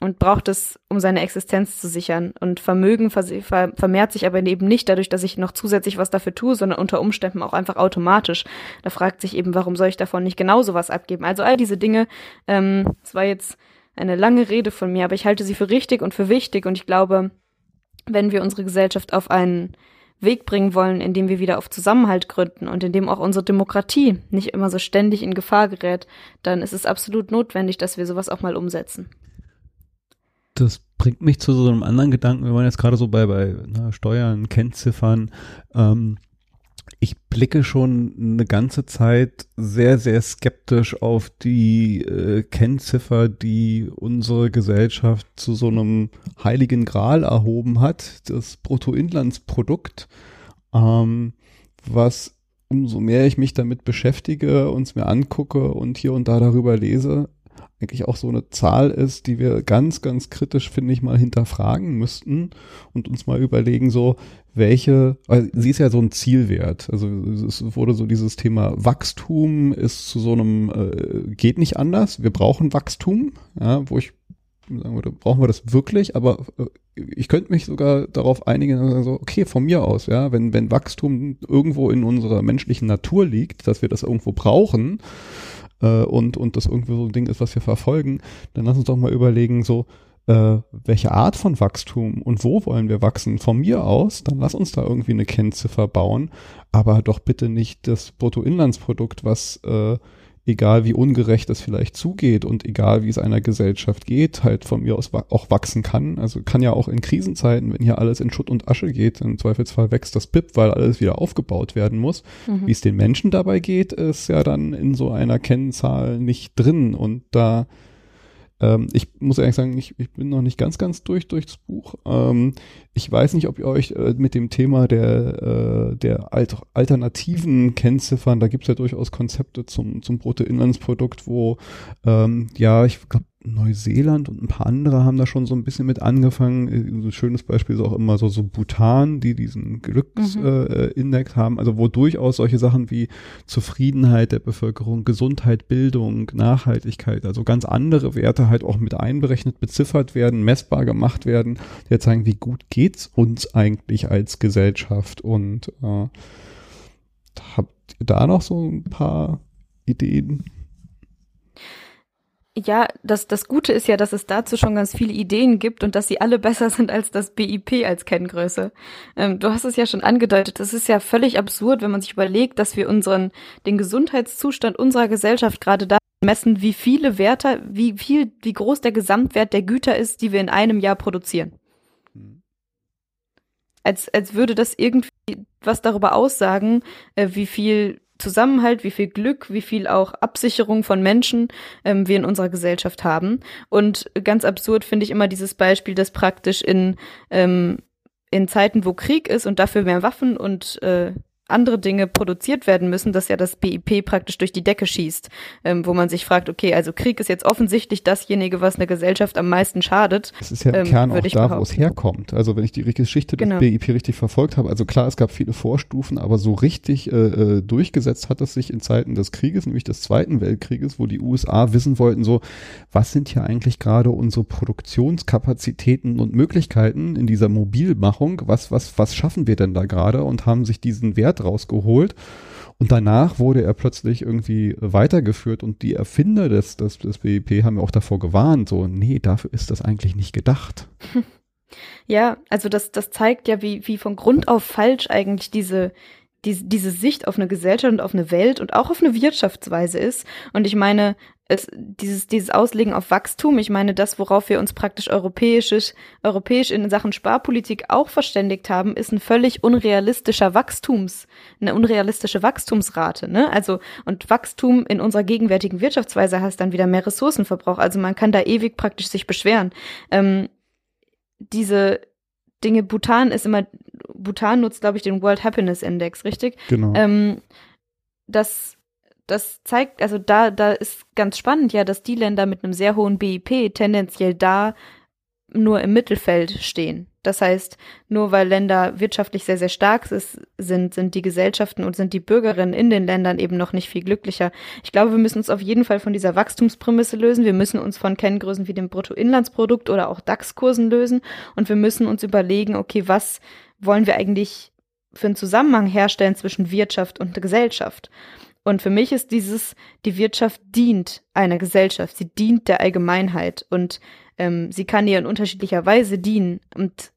und braucht es, um seine Existenz zu sichern. Und Vermögen vermehrt sich aber eben nicht dadurch, dass ich noch zusätzlich was dafür tue, sondern unter Umständen auch einfach automatisch. Da fragt sich eben, warum soll ich davon nicht genauso was abgeben? Also all diese Dinge, ähm, es war jetzt eine lange Rede von mir, aber ich halte sie für richtig und für wichtig und ich glaube, wenn wir unsere Gesellschaft auf einen Weg bringen wollen, in dem wir wieder auf Zusammenhalt gründen und in dem auch unsere Demokratie nicht immer so ständig in Gefahr gerät, dann ist es absolut notwendig, dass wir sowas auch mal umsetzen das bringt mich zu so einem anderen Gedanken. Wir waren jetzt gerade so bei, bei na, Steuern, Kennziffern. Ähm, ich blicke schon eine ganze Zeit sehr, sehr skeptisch auf die äh, Kennziffer, die unsere Gesellschaft zu so einem heiligen Gral erhoben hat, das Bruttoinlandsprodukt, ähm, was umso mehr ich mich damit beschäftige, uns mir angucke und hier und da darüber lese, eigentlich auch so eine Zahl ist, die wir ganz, ganz kritisch, finde ich, mal hinterfragen müssten und uns mal überlegen, so, welche, weil sie ist ja so ein Zielwert. Also es wurde so dieses Thema Wachstum ist zu so einem, äh, geht nicht anders, wir brauchen Wachstum, ja, wo ich sagen würde, brauchen wir das wirklich, aber äh, ich könnte mich sogar darauf einigen, so, okay, von mir aus, ja, wenn, wenn Wachstum irgendwo in unserer menschlichen Natur liegt, dass wir das irgendwo brauchen, äh, und, und das irgendwie so ein Ding ist, was wir verfolgen, dann lass uns doch mal überlegen, so, äh, welche Art von Wachstum und wo wollen wir wachsen? Von mir aus, dann lass uns da irgendwie eine Kennziffer bauen, aber doch bitte nicht das Bruttoinlandsprodukt, was äh, egal wie ungerecht es vielleicht zugeht und egal wie es einer Gesellschaft geht, halt von mir aus auch wachsen kann. Also kann ja auch in Krisenzeiten, wenn hier alles in Schutt und Asche geht, im Zweifelsfall wächst das BIP, weil alles wieder aufgebaut werden muss. Mhm. Wie es den Menschen dabei geht, ist ja dann in so einer Kennzahl nicht drin und da ähm, ich muss ehrlich sagen, ich, ich bin noch nicht ganz, ganz durch durchs Buch. Ähm, ich weiß nicht, ob ihr euch äh, mit dem Thema der, äh, der Alter alternativen Kennziffern, da gibt es ja durchaus Konzepte zum, zum Bruttoinlandsprodukt, wo ähm, ja, ich glaube, Neuseeland und ein paar andere haben da schon so ein bisschen mit angefangen. Ein schönes Beispiel ist auch immer so, so Bhutan, die diesen Glücksindex mhm. äh, haben, also wo durchaus solche Sachen wie Zufriedenheit der Bevölkerung, Gesundheit, Bildung, Nachhaltigkeit, also ganz andere Werte halt auch mit einberechnet, beziffert werden, messbar gemacht werden, die zeigen, wie gut geht's uns eigentlich als Gesellschaft und äh, habt ihr da noch so ein paar Ideen? Ja, das, das Gute ist ja, dass es dazu schon ganz viele Ideen gibt und dass sie alle besser sind als das BIP als Kenngröße. Ähm, du hast es ja schon angedeutet, es ist ja völlig absurd, wenn man sich überlegt, dass wir unseren, den Gesundheitszustand unserer Gesellschaft gerade da messen, wie viele Werte, wie viel, wie groß der Gesamtwert der Güter ist, die wir in einem Jahr produzieren. Hm. Als, als würde das irgendwie was darüber aussagen, äh, wie viel Zusammenhalt, wie viel Glück, wie viel auch Absicherung von Menschen ähm, wir in unserer Gesellschaft haben. Und ganz absurd finde ich immer dieses Beispiel, dass praktisch in, ähm, in Zeiten, wo Krieg ist und dafür mehr Waffen und äh, andere Dinge produziert werden müssen, dass ja das BIP praktisch durch die Decke schießt, ähm, wo man sich fragt, okay, also Krieg ist jetzt offensichtlich dasjenige, was eine Gesellschaft am meisten schadet. Das ist ja im ähm, Kern auch da, wo es herkommt. Also wenn ich die Geschichte des genau. BIP richtig verfolgt habe, also klar, es gab viele Vorstufen, aber so richtig äh, äh, durchgesetzt hat es sich in Zeiten des Krieges, nämlich des Zweiten Weltkrieges, wo die USA wissen wollten, so, was sind hier eigentlich gerade unsere Produktionskapazitäten und Möglichkeiten in dieser Mobilmachung? Was, was, was schaffen wir denn da gerade? Und haben sich diesen Wert Wert rausgeholt. Und danach wurde er plötzlich irgendwie weitergeführt und die Erfinder des, des, des BIP haben ja auch davor gewarnt, so, nee, dafür ist das eigentlich nicht gedacht. Ja, also das, das zeigt ja, wie, wie von Grund auf falsch eigentlich diese, diese, diese Sicht auf eine Gesellschaft und auf eine Welt und auch auf eine Wirtschaftsweise ist. Und ich meine, es, dieses, dieses Auslegen auf Wachstum, ich meine, das, worauf wir uns praktisch europäisch, europäisch in Sachen Sparpolitik auch verständigt haben, ist ein völlig unrealistischer Wachstums, eine unrealistische Wachstumsrate, ne? Also, und Wachstum in unserer gegenwärtigen Wirtschaftsweise heißt dann wieder mehr Ressourcenverbrauch. Also man kann da ewig praktisch sich beschweren. Ähm, diese Dinge, Bhutan ist immer, Bhutan nutzt, glaube ich, den World Happiness Index, richtig? Genau. Ähm, das das zeigt, also da, da ist ganz spannend ja, dass die Länder mit einem sehr hohen BIP tendenziell da nur im Mittelfeld stehen. Das heißt, nur weil Länder wirtschaftlich sehr, sehr stark ist, sind, sind die Gesellschaften und sind die Bürgerinnen in den Ländern eben noch nicht viel glücklicher. Ich glaube, wir müssen uns auf jeden Fall von dieser Wachstumsprämisse lösen. Wir müssen uns von Kenngrößen wie dem Bruttoinlandsprodukt oder auch DAX-Kursen lösen. Und wir müssen uns überlegen, okay, was wollen wir eigentlich für einen Zusammenhang herstellen zwischen Wirtschaft und Gesellschaft? Und für mich ist dieses, die Wirtschaft dient einer Gesellschaft, sie dient der Allgemeinheit und ähm, sie kann ihr in unterschiedlicher Weise dienen. Und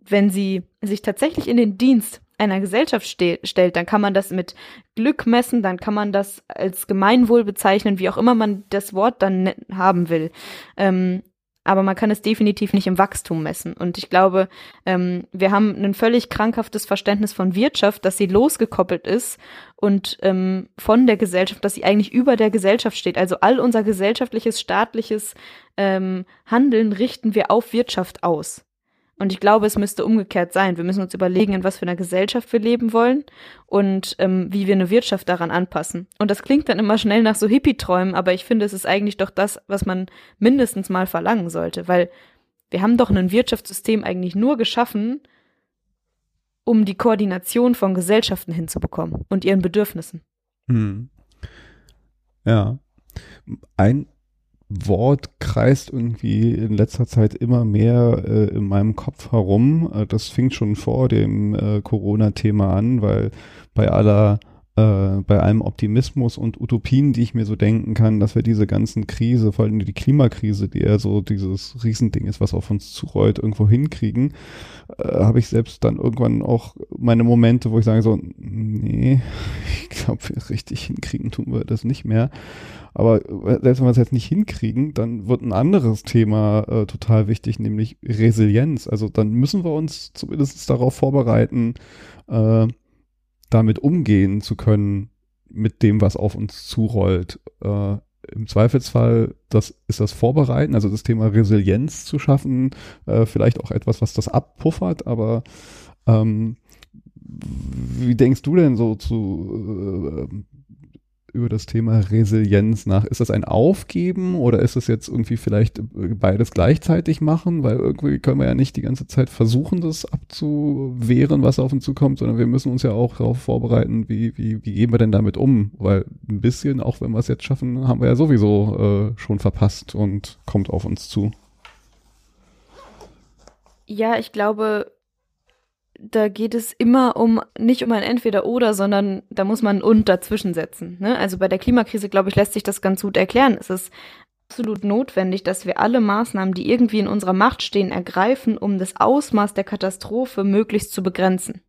wenn sie sich tatsächlich in den Dienst einer Gesellschaft ste stellt, dann kann man das mit Glück messen, dann kann man das als Gemeinwohl bezeichnen, wie auch immer man das Wort dann haben will. Ähm, aber man kann es definitiv nicht im Wachstum messen. Und ich glaube, ähm, wir haben ein völlig krankhaftes Verständnis von Wirtschaft, dass sie losgekoppelt ist und ähm, von der Gesellschaft, dass sie eigentlich über der Gesellschaft steht. Also all unser gesellschaftliches, staatliches ähm, Handeln richten wir auf Wirtschaft aus. Und ich glaube, es müsste umgekehrt sein. Wir müssen uns überlegen, in was für einer Gesellschaft wir leben wollen und ähm, wie wir eine Wirtschaft daran anpassen. Und das klingt dann immer schnell nach so Hippie-Träumen, aber ich finde, es ist eigentlich doch das, was man mindestens mal verlangen sollte, weil wir haben doch ein Wirtschaftssystem eigentlich nur geschaffen, um die Koordination von Gesellschaften hinzubekommen und ihren Bedürfnissen. Hm. Ja. Ein Wort kreist irgendwie in letzter Zeit immer mehr äh, in meinem Kopf herum. Äh, das fing schon vor dem äh, Corona-Thema an, weil bei aller äh, bei allem Optimismus und Utopien, die ich mir so denken kann, dass wir diese ganzen Krise, vor allem die Klimakrise, die ja so dieses Riesending ist, was auf uns zurollt, irgendwo hinkriegen, äh, habe ich selbst dann irgendwann auch meine Momente, wo ich sage so, nee, ich glaube, richtig hinkriegen tun wir das nicht mehr. Aber äh, selbst wenn wir es jetzt nicht hinkriegen, dann wird ein anderes Thema äh, total wichtig, nämlich Resilienz. Also dann müssen wir uns zumindest darauf vorbereiten, äh, damit umgehen zu können mit dem, was auf uns zurollt. Äh, Im Zweifelsfall, das ist das Vorbereiten, also das Thema Resilienz zu schaffen, äh, vielleicht auch etwas, was das abpuffert, aber ähm, wie denkst du denn so zu äh, über das Thema Resilienz nach. Ist das ein Aufgeben oder ist es jetzt irgendwie vielleicht beides gleichzeitig machen? Weil irgendwie können wir ja nicht die ganze Zeit versuchen, das abzuwehren, was auf uns zukommt, sondern wir müssen uns ja auch darauf vorbereiten, wie, wie, wie gehen wir denn damit um? Weil ein bisschen, auch wenn wir es jetzt schaffen, haben wir ja sowieso äh, schon verpasst und kommt auf uns zu. Ja, ich glaube, da geht es immer um nicht um ein Entweder-Oder, sondern da muss man ein Und dazwischen setzen. Ne? Also bei der Klimakrise, glaube ich, lässt sich das ganz gut erklären. Es ist absolut notwendig, dass wir alle Maßnahmen, die irgendwie in unserer Macht stehen, ergreifen, um das Ausmaß der Katastrophe möglichst zu begrenzen.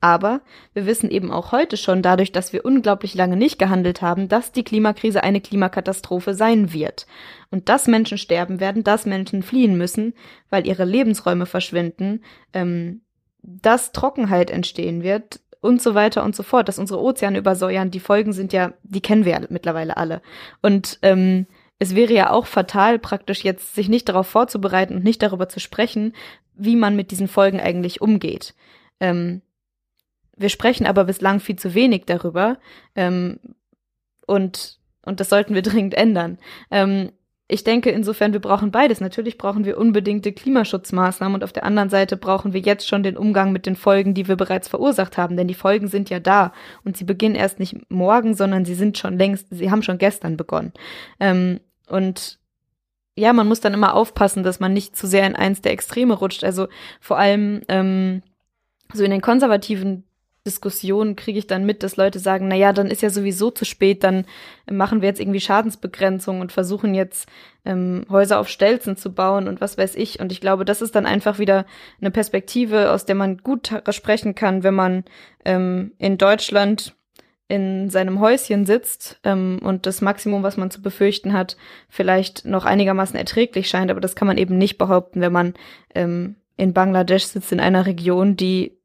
Aber wir wissen eben auch heute schon, dadurch, dass wir unglaublich lange nicht gehandelt haben, dass die Klimakrise eine Klimakatastrophe sein wird. Und dass Menschen sterben werden, dass Menschen fliehen müssen, weil ihre Lebensräume verschwinden, ähm, dass Trockenheit entstehen wird und so weiter und so fort, dass unsere Ozeane übersäuern. Die Folgen sind ja, die kennen wir ja mittlerweile alle. Und ähm, es wäre ja auch fatal, praktisch jetzt sich nicht darauf vorzubereiten und nicht darüber zu sprechen, wie man mit diesen Folgen eigentlich umgeht. Ähm, wir sprechen aber bislang viel zu wenig darüber ähm, und und das sollten wir dringend ändern. Ähm, ich denke insofern, wir brauchen beides. Natürlich brauchen wir unbedingte Klimaschutzmaßnahmen und auf der anderen Seite brauchen wir jetzt schon den Umgang mit den Folgen, die wir bereits verursacht haben, denn die Folgen sind ja da und sie beginnen erst nicht morgen, sondern sie sind schon längst, sie haben schon gestern begonnen. Ähm, und ja, man muss dann immer aufpassen, dass man nicht zu sehr in eins der Extreme rutscht. Also vor allem ähm, so in den konservativen Diskussionen kriege ich dann mit, dass Leute sagen, na ja, dann ist ja sowieso zu spät, dann machen wir jetzt irgendwie Schadensbegrenzung und versuchen jetzt ähm, Häuser auf Stelzen zu bauen und was weiß ich. Und ich glaube, das ist dann einfach wieder eine Perspektive, aus der man gut sprechen kann, wenn man ähm, in Deutschland in seinem Häuschen sitzt ähm, und das Maximum, was man zu befürchten hat, vielleicht noch einigermaßen erträglich scheint, aber das kann man eben nicht behaupten, wenn man ähm, in Bangladesch sitzt, in einer Region, die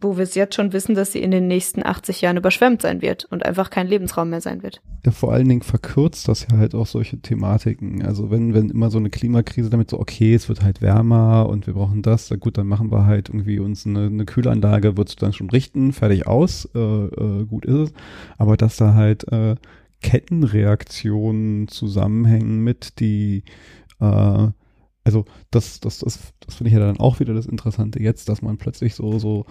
wo wir es jetzt schon wissen, dass sie in den nächsten 80 Jahren überschwemmt sein wird und einfach kein Lebensraum mehr sein wird. Ja, vor allen Dingen verkürzt das ja halt auch solche Thematiken. Also wenn, wenn immer so eine Klimakrise damit so, okay, es wird halt wärmer und wir brauchen das, na gut, dann machen wir halt irgendwie uns eine, eine Kühlanlage, wird es dann schon richten, fertig aus, äh, äh, gut ist es. Aber dass da halt äh, Kettenreaktionen zusammenhängen mit die äh, also das, das, das, das finde ich ja dann auch wieder das Interessante jetzt, dass man plötzlich so, so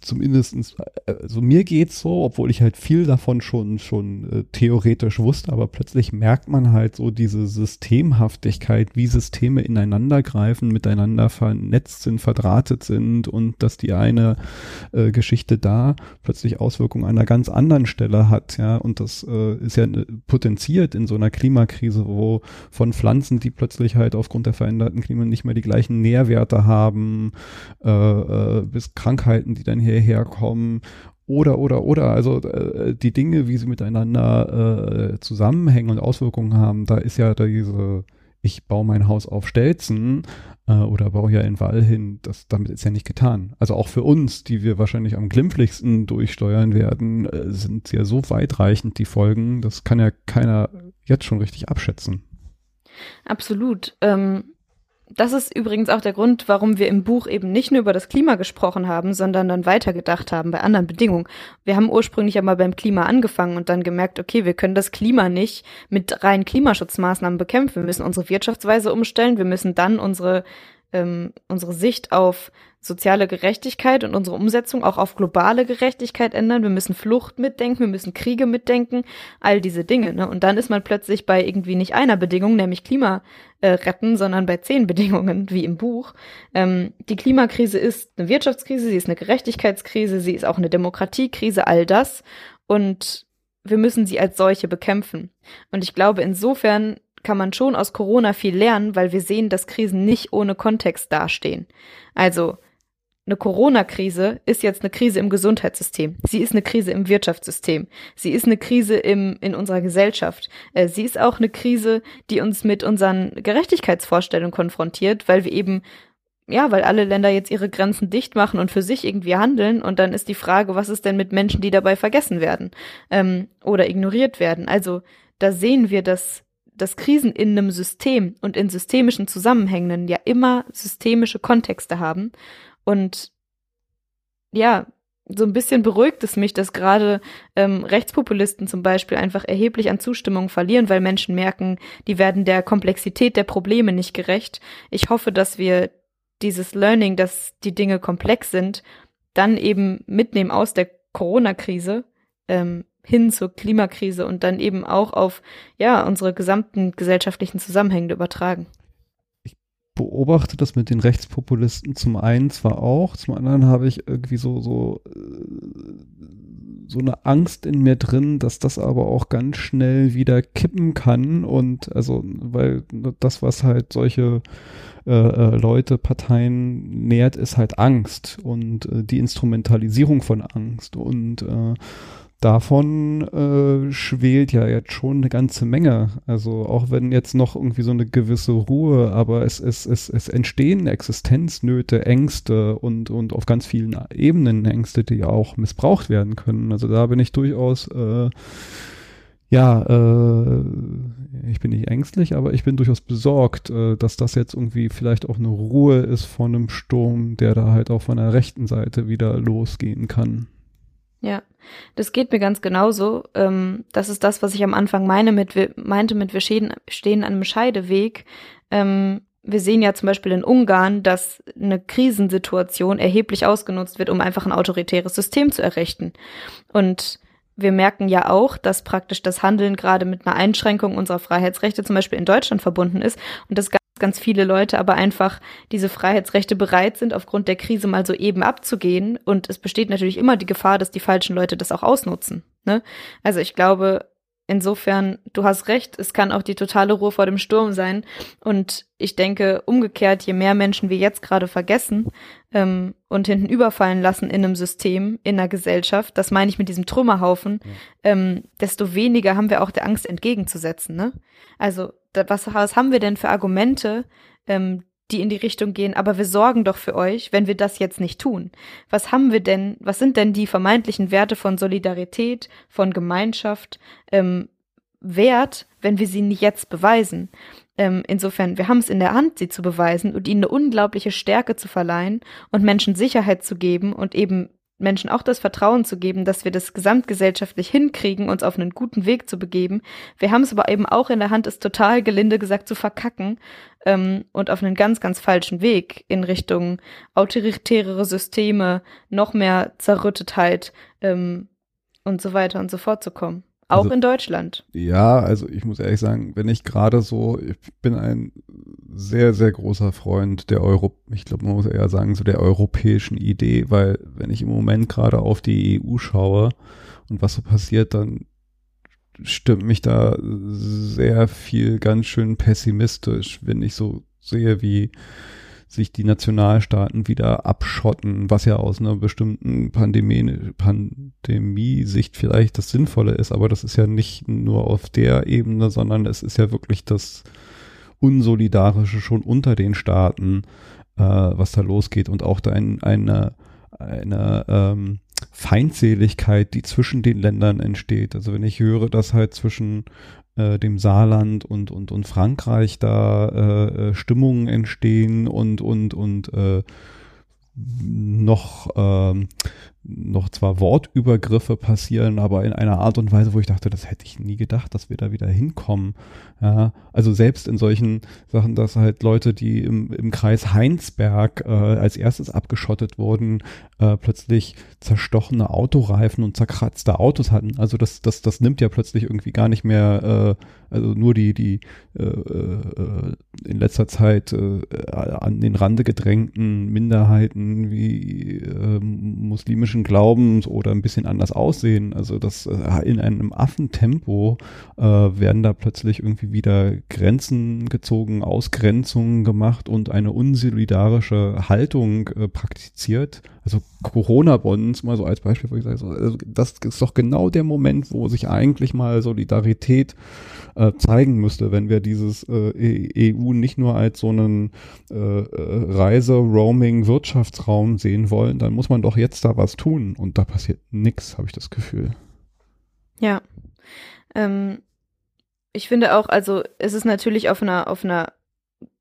zumindestens, also mir geht's so, obwohl ich halt viel davon schon, schon äh, theoretisch wusste, aber plötzlich merkt man halt so diese Systemhaftigkeit, wie Systeme ineinander greifen, miteinander vernetzt sind, verdrahtet sind und dass die eine äh, Geschichte da plötzlich Auswirkungen an einer ganz anderen Stelle hat, ja, und das äh, ist ja äh, potenziert in so einer Klimakrise, wo von Pflanzen, die plötzlich halt aufgrund der veränderten Klima nicht mehr die gleichen Nährwerte haben, äh, äh, bis Krankheiten, die dann hier hierher kommen oder, oder, oder. Also äh, die Dinge, wie sie miteinander äh, zusammenhängen und Auswirkungen haben, da ist ja diese, ich baue mein Haus auf Stelzen äh, oder baue ja einen Wall hin, das, damit ist ja nicht getan. Also auch für uns, die wir wahrscheinlich am glimpflichsten durchsteuern werden, äh, sind ja so weitreichend die Folgen, das kann ja keiner jetzt schon richtig abschätzen. Absolut. Ähm, das ist übrigens auch der Grund, warum wir im Buch eben nicht nur über das Klima gesprochen haben, sondern dann weitergedacht haben bei anderen Bedingungen. Wir haben ursprünglich einmal beim Klima angefangen und dann gemerkt, okay, wir können das Klima nicht mit reinen Klimaschutzmaßnahmen bekämpfen. Wir müssen unsere Wirtschaftsweise umstellen, wir müssen dann unsere ähm, unsere Sicht auf soziale Gerechtigkeit und unsere Umsetzung auch auf globale Gerechtigkeit ändern. Wir müssen Flucht mitdenken, wir müssen Kriege mitdenken, all diese Dinge. Ne? Und dann ist man plötzlich bei irgendwie nicht einer Bedingung, nämlich Klima äh, retten, sondern bei zehn Bedingungen, wie im Buch. Ähm, die Klimakrise ist eine Wirtschaftskrise, sie ist eine Gerechtigkeitskrise, sie ist auch eine Demokratiekrise, all das. Und wir müssen sie als solche bekämpfen. Und ich glaube, insofern kann man schon aus Corona viel lernen, weil wir sehen, dass Krisen nicht ohne Kontext dastehen. Also eine Corona-Krise ist jetzt eine Krise im Gesundheitssystem. Sie ist eine Krise im Wirtschaftssystem. Sie ist eine Krise im, in unserer Gesellschaft. Äh, sie ist auch eine Krise, die uns mit unseren Gerechtigkeitsvorstellungen konfrontiert, weil wir eben ja, weil alle Länder jetzt ihre Grenzen dicht machen und für sich irgendwie handeln. Und dann ist die Frage, was ist denn mit Menschen, die dabei vergessen werden ähm, oder ignoriert werden? Also da sehen wir, dass dass Krisen in einem System und in systemischen Zusammenhängen ja immer systemische Kontexte haben. Und ja, so ein bisschen beruhigt es mich, dass gerade ähm, Rechtspopulisten zum Beispiel einfach erheblich an Zustimmung verlieren, weil Menschen merken, die werden der Komplexität der Probleme nicht gerecht. Ich hoffe, dass wir dieses Learning, dass die Dinge komplex sind, dann eben mitnehmen aus der Corona-Krise ähm, hin zur Klimakrise und dann eben auch auf ja unsere gesamten gesellschaftlichen Zusammenhänge übertragen. Beobachte das mit den Rechtspopulisten zum einen zwar auch, zum anderen habe ich irgendwie so, so, so eine Angst in mir drin, dass das aber auch ganz schnell wieder kippen kann und also, weil das, was halt solche äh, äh, Leute, Parteien nährt, ist halt Angst und äh, die Instrumentalisierung von Angst und äh, davon äh, schwelt ja jetzt schon eine ganze Menge. Also auch wenn jetzt noch irgendwie so eine gewisse Ruhe, aber es, es, es, es entstehen Existenznöte, Ängste und, und auf ganz vielen Ebenen Ängste, die auch missbraucht werden können. Also da bin ich durchaus äh, ja, äh, ich bin nicht ängstlich, aber ich bin durchaus besorgt, äh, dass das jetzt irgendwie vielleicht auch eine Ruhe ist von einem Sturm, der da halt auch von der rechten Seite wieder losgehen kann. Ja, das geht mir ganz genauso. Ähm, das ist das, was ich am Anfang meine mit, meinte mit, wir stehen, stehen an einem Scheideweg. Ähm, wir sehen ja zum Beispiel in Ungarn, dass eine Krisensituation erheblich ausgenutzt wird, um einfach ein autoritäres System zu errichten. Und wir merken ja auch, dass praktisch das Handeln gerade mit einer Einschränkung unserer Freiheitsrechte zum Beispiel in Deutschland verbunden ist und dass ganz, viele Leute aber einfach diese Freiheitsrechte bereit sind, aufgrund der Krise mal so eben abzugehen. Und es besteht natürlich immer die Gefahr, dass die falschen Leute das auch ausnutzen. Ne? Also ich glaube, Insofern, du hast recht, es kann auch die totale Ruhe vor dem Sturm sein. Und ich denke, umgekehrt, je mehr Menschen wir jetzt gerade vergessen ähm, und hinten überfallen lassen in einem System, in einer Gesellschaft, das meine ich mit diesem Trümmerhaufen, ja. ähm, desto weniger haben wir auch der Angst entgegenzusetzen. Ne? Also, was, was haben wir denn für Argumente, ähm, die in die Richtung gehen, aber wir sorgen doch für euch, wenn wir das jetzt nicht tun. Was haben wir denn, was sind denn die vermeintlichen Werte von Solidarität, von Gemeinschaft ähm, wert, wenn wir sie nicht jetzt beweisen? Ähm, insofern, wir haben es in der Hand, sie zu beweisen und ihnen eine unglaubliche Stärke zu verleihen und Menschen Sicherheit zu geben und eben Menschen auch das Vertrauen zu geben, dass wir das gesamtgesellschaftlich hinkriegen, uns auf einen guten Weg zu begeben. Wir haben es aber eben auch in der Hand, es total gelinde gesagt zu verkacken ähm, und auf einen ganz, ganz falschen Weg in Richtung autoritärere Systeme, noch mehr Zerrüttetheit ähm, und so weiter und so fort zu kommen. Auch also, in Deutschland. Ja, also ich muss ehrlich sagen, wenn ich gerade so, ich bin ein sehr, sehr großer Freund der Euro, ich glaube, man muss eher sagen, so der europäischen Idee, weil wenn ich im Moment gerade auf die EU schaue und was so passiert, dann stimmt mich da sehr viel ganz schön pessimistisch, wenn ich so sehe, wie sich die Nationalstaaten wieder abschotten, was ja aus einer bestimmten Pandemie, Pandemie-Sicht vielleicht das Sinnvolle ist, aber das ist ja nicht nur auf der Ebene, sondern es ist ja wirklich das Unsolidarische schon unter den Staaten, äh, was da losgeht und auch da ein, eine, eine ähm, Feindseligkeit, die zwischen den Ländern entsteht. Also wenn ich höre, dass halt zwischen äh, dem Saarland und, und, und Frankreich da äh, äh, Stimmungen entstehen und, und, und äh, noch, ähm, noch zwar Wortübergriffe passieren, aber in einer Art und Weise, wo ich dachte, das hätte ich nie gedacht, dass wir da wieder hinkommen. Ja, also selbst in solchen Sachen, dass halt Leute, die im, im Kreis Heinsberg äh, als erstes abgeschottet wurden, äh, plötzlich zerstochene Autoreifen und zerkratzte Autos hatten. Also das, das, das nimmt ja plötzlich irgendwie gar nicht mehr, äh, also nur die, die äh, äh, in letzter Zeit äh, an den Rande gedrängten Minderheiten wie äh, muslimischen Glaubens oder ein bisschen anders aussehen. Also das äh, in einem Affentempo äh, werden da plötzlich irgendwie wieder Grenzen gezogen, Ausgrenzungen gemacht und eine unsolidarische Haltung äh, praktiziert. Also Corona-Bonds mal so als Beispiel, wo ich sage, also das ist doch genau der Moment, wo sich eigentlich mal Solidarität äh, zeigen müsste, wenn wir dieses äh, EU nicht nur als so einen äh, äh, Reise-Roaming-Wirtschaftsraum sehen wollen, dann muss man doch jetzt da was tun. Und da passiert nichts, habe ich das Gefühl. Ja. Ähm, ich finde auch, also es ist natürlich auf einer, auf einer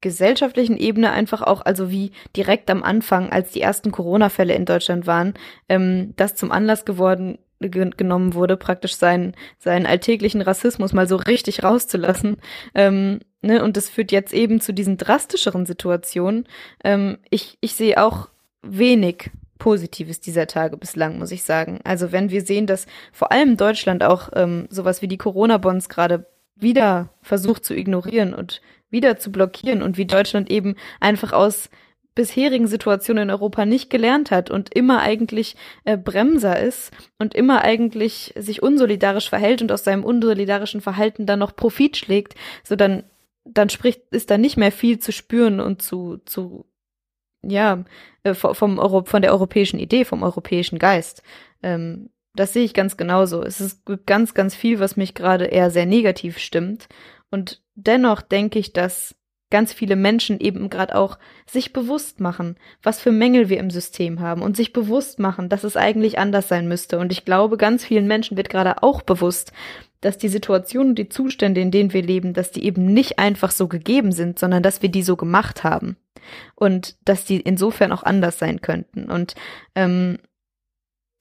gesellschaftlichen Ebene einfach auch, also wie direkt am Anfang, als die ersten Corona-Fälle in Deutschland waren, ähm, das zum Anlass geworden genommen wurde, praktisch seinen, seinen alltäglichen Rassismus mal so richtig rauszulassen. Ähm, ne? Und das führt jetzt eben zu diesen drastischeren Situationen. Ähm, ich, ich sehe auch wenig Positives dieser Tage bislang, muss ich sagen. Also wenn wir sehen, dass vor allem Deutschland auch ähm, sowas wie die Corona-Bonds gerade wieder versucht zu ignorieren und wieder zu blockieren und wie Deutschland eben einfach aus bisherigen Situationen in Europa nicht gelernt hat und immer eigentlich äh, Bremser ist und immer eigentlich sich unsolidarisch verhält und aus seinem unsolidarischen Verhalten dann noch Profit schlägt, so dann dann spricht ist da nicht mehr viel zu spüren und zu zu ja äh, vom Euro, von der europäischen Idee, vom europäischen Geist. Ähm, das sehe ich ganz genauso. Es ist, ganz, ganz viel, was mich gerade eher sehr negativ stimmt. Und dennoch denke ich, dass ganz viele Menschen eben gerade auch sich bewusst machen, was für Mängel wir im System haben und sich bewusst machen, dass es eigentlich anders sein müsste. Und ich glaube, ganz vielen Menschen wird gerade auch bewusst, dass die Situation und die Zustände, in denen wir leben, dass die eben nicht einfach so gegeben sind, sondern dass wir die so gemacht haben. Und dass die insofern auch anders sein könnten. Und ähm,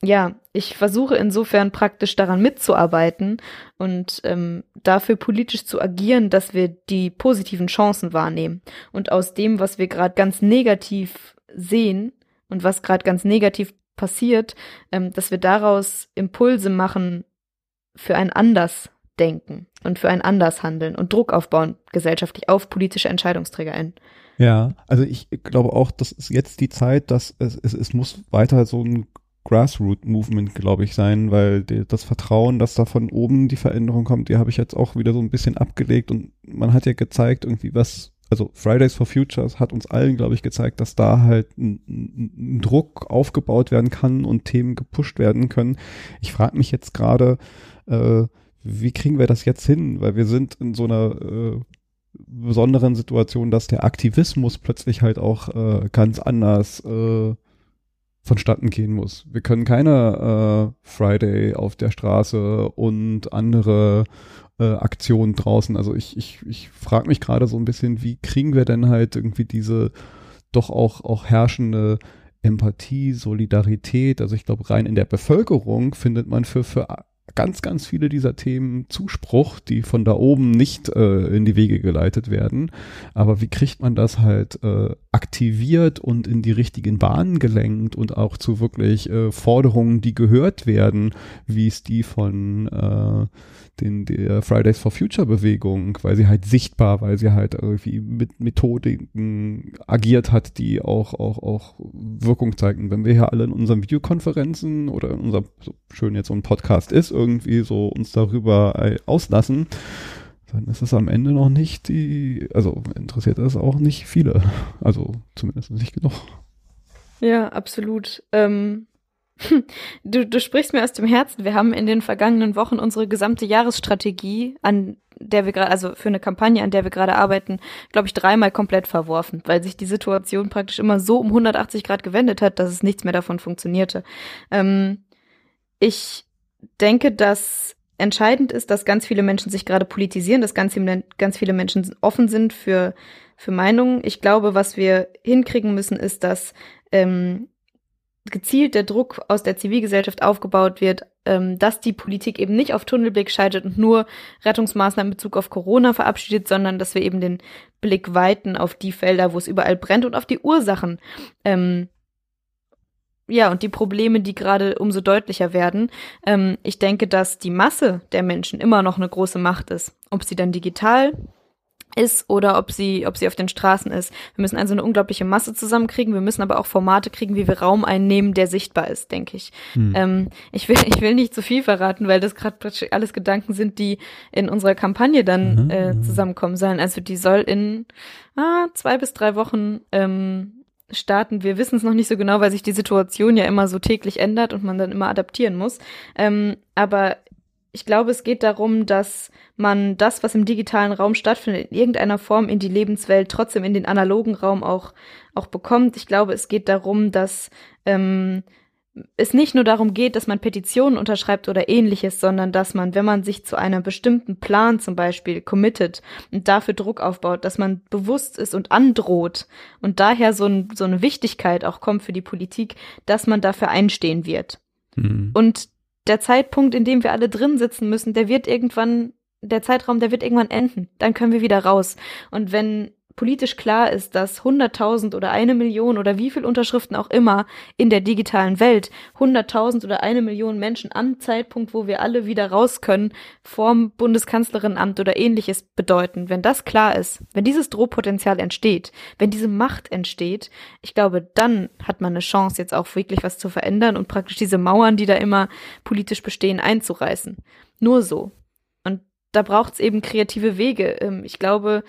ja, ich versuche insofern praktisch daran mitzuarbeiten und ähm, dafür politisch zu agieren, dass wir die positiven Chancen wahrnehmen und aus dem, was wir gerade ganz negativ sehen und was gerade ganz negativ passiert, ähm, dass wir daraus Impulse machen für ein anders denken und für ein anders handeln und Druck aufbauen gesellschaftlich auf politische EntscheidungsträgerInnen. Ja, also ich glaube auch, das ist jetzt die Zeit, dass es, es, es muss weiter so ein Grassroot-Movement, glaube ich, sein, weil die, das Vertrauen, dass da von oben die Veränderung kommt, die habe ich jetzt auch wieder so ein bisschen abgelegt und man hat ja gezeigt, irgendwie was, also Fridays for Futures hat uns allen, glaube ich, gezeigt, dass da halt ein, ein Druck aufgebaut werden kann und Themen gepusht werden können. Ich frage mich jetzt gerade, äh, wie kriegen wir das jetzt hin? Weil wir sind in so einer äh, besonderen Situation, dass der Aktivismus plötzlich halt auch äh, ganz anders äh, vonstatten gehen muss. Wir können keine äh, Friday auf der Straße und andere äh, Aktionen draußen. Also ich, ich, ich frage mich gerade so ein bisschen, wie kriegen wir denn halt irgendwie diese doch auch, auch herrschende Empathie, Solidarität. Also ich glaube, rein in der Bevölkerung findet man für, für ganz, ganz viele dieser Themen Zuspruch, die von da oben nicht äh, in die Wege geleitet werden. Aber wie kriegt man das halt äh, aktiviert und in die richtigen Bahnen gelenkt und auch zu wirklich äh, Forderungen, die gehört werden, wie es die von äh, den, der Fridays for Future Bewegung, weil sie halt sichtbar, weil sie halt irgendwie mit Methodiken agiert hat, die auch, auch, auch Wirkung zeigen. Wenn wir hier alle in unseren Videokonferenzen oder in unserem, so schön jetzt so ein Podcast ist, irgendwie so uns darüber äh, auslassen, dann ist es am Ende noch nicht die, also interessiert das auch nicht viele. Also zumindest nicht genug. Ja, absolut. Ähm, Du, du sprichst mir aus dem Herzen. Wir haben in den vergangenen Wochen unsere gesamte Jahresstrategie, an der wir gerade, also für eine Kampagne, an der wir gerade arbeiten, glaube ich, dreimal komplett verworfen, weil sich die Situation praktisch immer so um 180 Grad gewendet hat, dass es nichts mehr davon funktionierte. Ähm, ich denke, dass entscheidend ist, dass ganz viele Menschen sich gerade politisieren, dass ganz, ganz viele Menschen offen sind für, für Meinungen. Ich glaube, was wir hinkriegen müssen, ist, dass ähm, gezielt der Druck aus der Zivilgesellschaft aufgebaut wird, ähm, dass die Politik eben nicht auf Tunnelblick scheitert und nur Rettungsmaßnahmen in Bezug auf Corona verabschiedet, sondern dass wir eben den Blick weiten auf die Felder, wo es überall brennt und auf die Ursachen. Ähm, ja, und die Probleme, die gerade umso deutlicher werden. Ähm, ich denke, dass die Masse der Menschen immer noch eine große Macht ist. Ob sie dann digital ist oder ob sie, ob sie auf den Straßen ist. Wir müssen also eine unglaubliche Masse zusammenkriegen. Wir müssen aber auch Formate kriegen, wie wir Raum einnehmen, der sichtbar ist, denke ich. Hm. Ähm, ich will, ich will nicht zu viel verraten, weil das gerade alles Gedanken sind, die in unserer Kampagne dann mhm. äh, zusammenkommen sollen. Also die soll in ah, zwei bis drei Wochen ähm, starten. Wir wissen es noch nicht so genau, weil sich die Situation ja immer so täglich ändert und man dann immer adaptieren muss. Ähm, aber ich glaube, es geht darum, dass man das, was im digitalen Raum stattfindet, in irgendeiner Form in die Lebenswelt trotzdem in den analogen Raum auch, auch bekommt. Ich glaube, es geht darum, dass ähm, es nicht nur darum geht, dass man Petitionen unterschreibt oder ähnliches, sondern dass man, wenn man sich zu einem bestimmten Plan zum Beispiel committet und dafür Druck aufbaut, dass man bewusst ist und androht und daher so, ein, so eine Wichtigkeit auch kommt für die Politik, dass man dafür einstehen wird. Mhm. Und der Zeitpunkt, in dem wir alle drin sitzen müssen, der wird irgendwann, der Zeitraum, der wird irgendwann enden. Dann können wir wieder raus. Und wenn politisch klar ist, dass 100.000 oder eine Million oder wie viel Unterschriften auch immer in der digitalen Welt 100.000 oder eine Million Menschen am Zeitpunkt, wo wir alle wieder raus können, vorm Bundeskanzlerinamt oder ähnliches bedeuten. Wenn das klar ist, wenn dieses Drohpotenzial entsteht, wenn diese Macht entsteht, ich glaube, dann hat man eine Chance, jetzt auch wirklich was zu verändern und praktisch diese Mauern, die da immer politisch bestehen, einzureißen. Nur so. Und da braucht es eben kreative Wege. Ähm, ich glaube,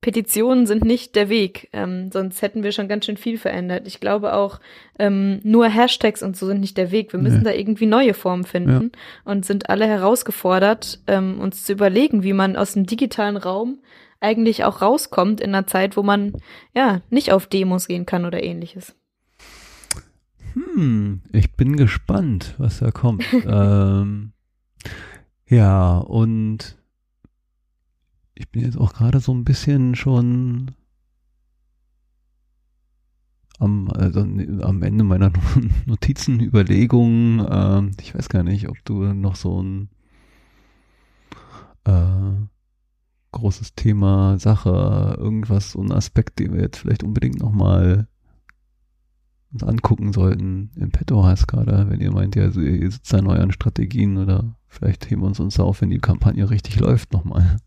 Petitionen sind nicht der Weg, ähm, sonst hätten wir schon ganz schön viel verändert. Ich glaube auch, ähm, nur Hashtags und so sind nicht der Weg. Wir müssen nee. da irgendwie neue Formen finden ja. und sind alle herausgefordert, ähm, uns zu überlegen, wie man aus dem digitalen Raum eigentlich auch rauskommt in einer Zeit, wo man ja nicht auf Demos gehen kann oder ähnliches. Hm, ich bin gespannt, was da kommt. ähm, ja, und ich bin jetzt auch gerade so ein bisschen schon am, also am Ende meiner Notizen, Überlegungen. Äh, ich weiß gar nicht, ob du noch so ein äh, großes Thema, Sache, irgendwas, so ein Aspekt, den wir jetzt vielleicht unbedingt nochmal uns angucken sollten, im Petto hast gerade, wenn ihr meint, ja, ihr sitzt an euren Strategien oder vielleicht heben wir uns uns auf, wenn die Kampagne richtig läuft, nochmal.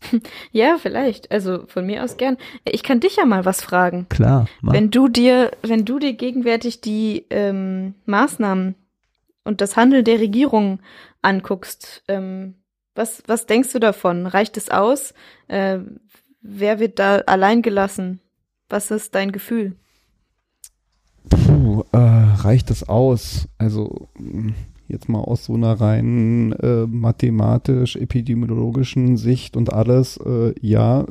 Ja, vielleicht. Also von mir aus gern. Ich kann dich ja mal was fragen. Klar. Mach. Wenn du dir, wenn du dir gegenwärtig die ähm, Maßnahmen und das Handeln der Regierung anguckst, ähm, was, was denkst du davon? Reicht es aus? Äh, wer wird da allein gelassen? Was ist dein Gefühl? Puh, äh, reicht es aus? Also jetzt mal aus so einer rein äh, mathematisch-epidemiologischen Sicht und alles, äh, ja, äh,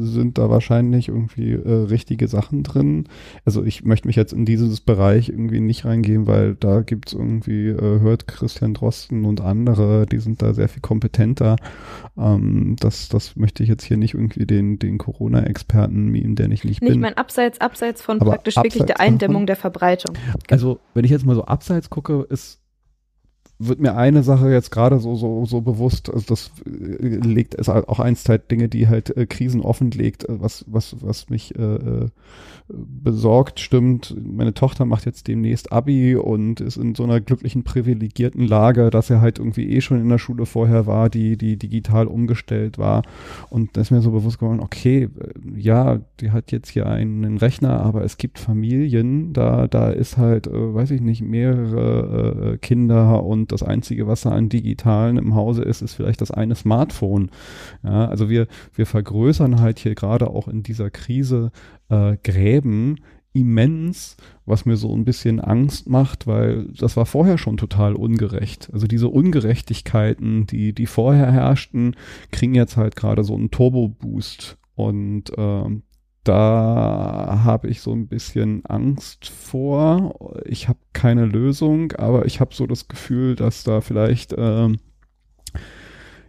sind da wahrscheinlich irgendwie äh, richtige Sachen drin. Also ich möchte mich jetzt in dieses Bereich irgendwie nicht reingehen, weil da gibt's irgendwie, äh, hört Christian Drosten und andere, die sind da sehr viel kompetenter. Ähm, das, das möchte ich jetzt hier nicht irgendwie den, den Corona-Experten mimen, der ich nicht, nicht bin. Ich meine, abseits, abseits von Aber praktisch abseits wirklich der Eindämmung davon, der Verbreitung. Also wenn ich jetzt mal so abseits gucke, ist wird mir eine Sache jetzt gerade so, so, so bewusst, also das äh, legt, ist auch eins der Dinge, die halt äh, Krisen offenlegt, äh, was, was, was mich äh, äh, besorgt stimmt. Meine Tochter macht jetzt demnächst Abi und ist in so einer glücklichen, privilegierten Lage, dass er halt irgendwie eh schon in der Schule vorher war, die, die digital umgestellt war. Und da ist mir so bewusst geworden, okay, ja, die hat jetzt hier einen Rechner, aber es gibt Familien, da, da ist halt, äh, weiß ich nicht, mehrere Kinder und das Einzige, was da an Digitalen im Hause ist, ist vielleicht das eine Smartphone. Ja, also wir, wir vergrößern halt hier gerade auch in dieser Krise äh, Gräben immens, was mir so ein bisschen Angst macht, weil das war vorher schon total ungerecht. Also diese Ungerechtigkeiten, die, die vorher herrschten, kriegen jetzt halt gerade so einen Turbo-Boost. Und äh, da habe ich so ein bisschen Angst vor. Ich habe keine Lösung, aber ich habe so das Gefühl, dass da vielleicht äh,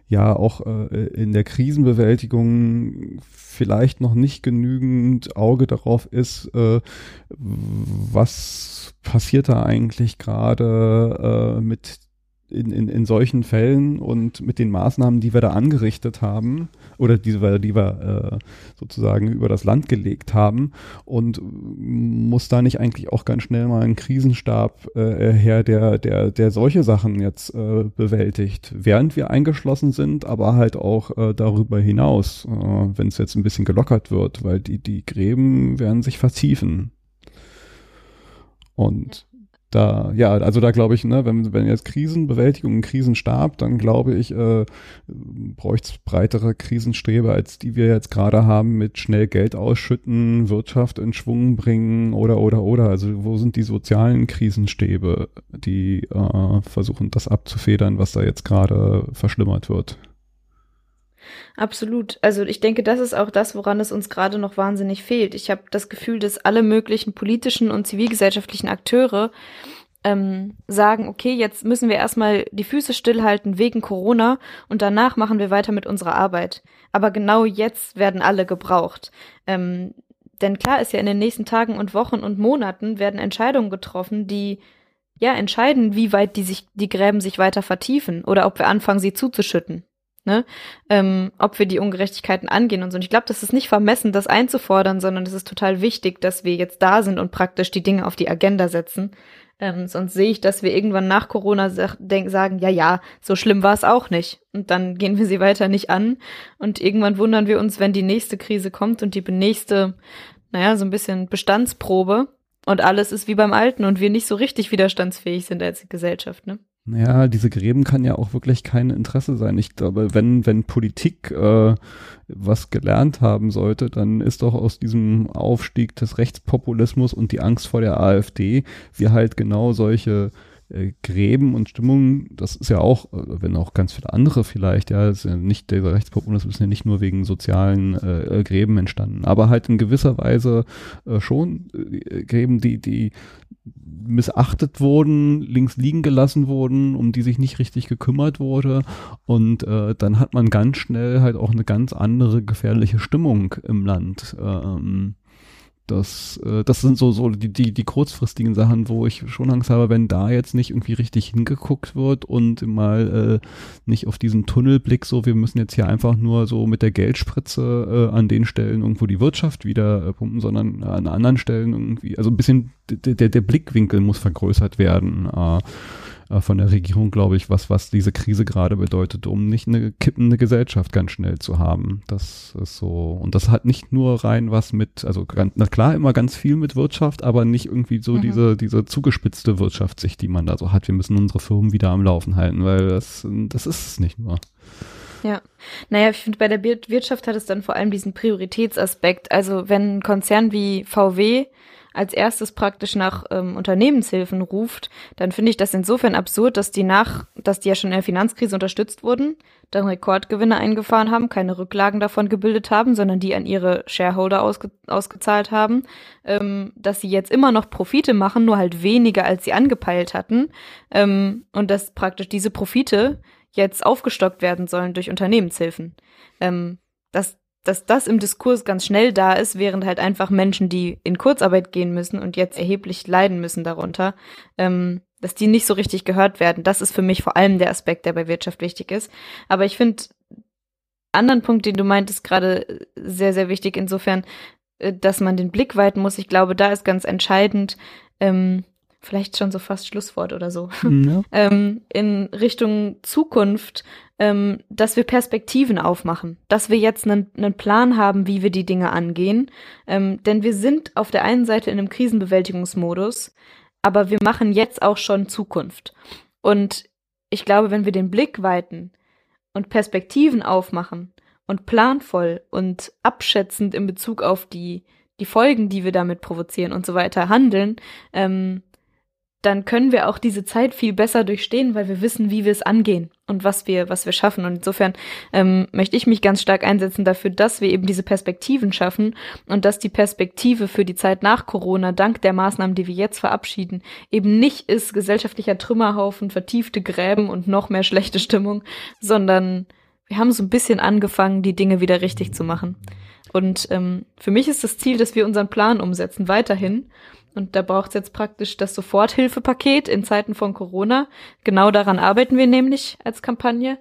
ja auch äh, in der Krisenbewältigung vielleicht noch nicht genügend Auge darauf ist, äh, was passiert da eigentlich gerade äh, mit in, in, in solchen Fällen und mit den Maßnahmen, die wir da angerichtet haben oder die, die wir äh, sozusagen über das Land gelegt haben und muss da nicht eigentlich auch ganz schnell mal ein Krisenstab äh, her, der, der, der solche Sachen jetzt äh, bewältigt, während wir eingeschlossen sind, aber halt auch äh, darüber hinaus, äh, wenn es jetzt ein bisschen gelockert wird, weil die, die Gräben werden sich vertiefen. Und da, ja, also da glaube ich, ne, wenn, wenn jetzt Krisenbewältigung, ein Krisenstab, dann glaube ich, äh, bräuchte breitere Krisenstrebe, als die wir jetzt gerade haben mit schnell Geld ausschütten, Wirtschaft in Schwung bringen oder, oder, oder. Also wo sind die sozialen Krisenstäbe, die äh, versuchen, das abzufedern, was da jetzt gerade verschlimmert wird? Absolut. Also ich denke, das ist auch das, woran es uns gerade noch wahnsinnig fehlt. Ich habe das Gefühl, dass alle möglichen politischen und zivilgesellschaftlichen Akteure ähm, sagen, okay, jetzt müssen wir erstmal die Füße stillhalten wegen Corona und danach machen wir weiter mit unserer Arbeit. Aber genau jetzt werden alle gebraucht. Ähm, denn klar ist ja, in den nächsten Tagen und Wochen und Monaten werden Entscheidungen getroffen, die ja entscheiden, wie weit die sich, die Gräben sich weiter vertiefen oder ob wir anfangen, sie zuzuschütten. Ne? Ähm, ob wir die Ungerechtigkeiten angehen und so. Und ich glaube, das ist nicht vermessen, das einzufordern, sondern es ist total wichtig, dass wir jetzt da sind und praktisch die Dinge auf die Agenda setzen. Ähm, sonst sehe ich, dass wir irgendwann nach Corona sag, denk, sagen, ja, ja, so schlimm war es auch nicht. Und dann gehen wir sie weiter nicht an. Und irgendwann wundern wir uns, wenn die nächste Krise kommt und die nächste, naja, so ein bisschen Bestandsprobe und alles ist wie beim Alten und wir nicht so richtig widerstandsfähig sind als Gesellschaft, ne? Ja, diese Gräben kann ja auch wirklich kein Interesse sein. Ich glaube, wenn, wenn Politik äh, was gelernt haben sollte, dann ist doch aus diesem Aufstieg des Rechtspopulismus und die Angst vor der AfD wir halt genau solche äh, Gräben und Stimmungen, das ist ja auch, äh, wenn auch ganz viele andere vielleicht, ja, ist ja nicht, der Rechtspopulismus ist ja nicht nur wegen sozialen äh, äh, Gräben entstanden, aber halt in gewisser Weise äh, schon Gräben, die, die missachtet wurden, links liegen gelassen wurden, um die sich nicht richtig gekümmert wurde. Und äh, dann hat man ganz schnell halt auch eine ganz andere gefährliche Stimmung im Land. Ähm, das, äh, das sind so, so die, die, die kurzfristigen Sachen, wo ich schon Angst habe, wenn da jetzt nicht irgendwie richtig hingeguckt wird und mal äh, nicht auf diesen Tunnelblick so, wir müssen jetzt hier einfach nur so mit der Geldspritze äh, an den Stellen irgendwo die Wirtschaft wieder äh, pumpen, sondern an anderen Stellen irgendwie, also ein bisschen der, der Blickwinkel muss vergrößert werden. Äh, äh, von der Regierung, glaube ich, was, was diese Krise gerade bedeutet, um nicht eine kippende Gesellschaft ganz schnell zu haben. Das ist so, und das hat nicht nur rein was mit, also na klar immer ganz viel mit Wirtschaft, aber nicht irgendwie so mhm. diese, diese zugespitzte Wirtschaftssicht, die man da so hat. Wir müssen unsere Firmen wieder am Laufen halten, weil das, das ist es nicht nur. Ja, naja, ich finde, bei der Wirtschaft hat es dann vor allem diesen Prioritätsaspekt. Also wenn ein Konzern wie VW als erstes praktisch nach ähm, Unternehmenshilfen ruft, dann finde ich das insofern absurd, dass die nach, dass die ja schon in der Finanzkrise unterstützt wurden, dann Rekordgewinne eingefahren haben, keine Rücklagen davon gebildet haben, sondern die an ihre Shareholder ausge ausgezahlt haben, ähm, dass sie jetzt immer noch Profite machen, nur halt weniger als sie angepeilt hatten ähm, und dass praktisch diese Profite jetzt aufgestockt werden sollen durch Unternehmenshilfen. Ähm, das, dass das im Diskurs ganz schnell da ist, während halt einfach Menschen, die in Kurzarbeit gehen müssen und jetzt erheblich leiden müssen darunter, ähm, dass die nicht so richtig gehört werden. Das ist für mich vor allem der Aspekt, der bei Wirtschaft wichtig ist. Aber ich finde anderen Punkt, den du meintest, gerade sehr, sehr wichtig insofern, äh, dass man den Blick weiten muss. Ich glaube, da ist ganz entscheidend, ähm, vielleicht schon so fast Schlusswort oder so, ja. ähm, in Richtung Zukunft, ähm, dass wir Perspektiven aufmachen, dass wir jetzt einen, einen Plan haben, wie wir die Dinge angehen. Ähm, denn wir sind auf der einen Seite in einem Krisenbewältigungsmodus, aber wir machen jetzt auch schon Zukunft. Und ich glaube, wenn wir den Blick weiten und Perspektiven aufmachen und planvoll und abschätzend in Bezug auf die, die Folgen, die wir damit provozieren und so weiter handeln, ähm, dann können wir auch diese Zeit viel besser durchstehen, weil wir wissen, wie wir es angehen und was wir, was wir schaffen. Und insofern ähm, möchte ich mich ganz stark einsetzen dafür, dass wir eben diese Perspektiven schaffen und dass die Perspektive für die Zeit nach Corona, dank der Maßnahmen, die wir jetzt verabschieden, eben nicht ist gesellschaftlicher Trümmerhaufen, vertiefte Gräben und noch mehr schlechte Stimmung, sondern wir haben so ein bisschen angefangen, die Dinge wieder richtig zu machen. Und ähm, für mich ist das Ziel, dass wir unseren Plan umsetzen, weiterhin und da braucht es jetzt praktisch das Soforthilfepaket in Zeiten von Corona. Genau daran arbeiten wir nämlich als Kampagne.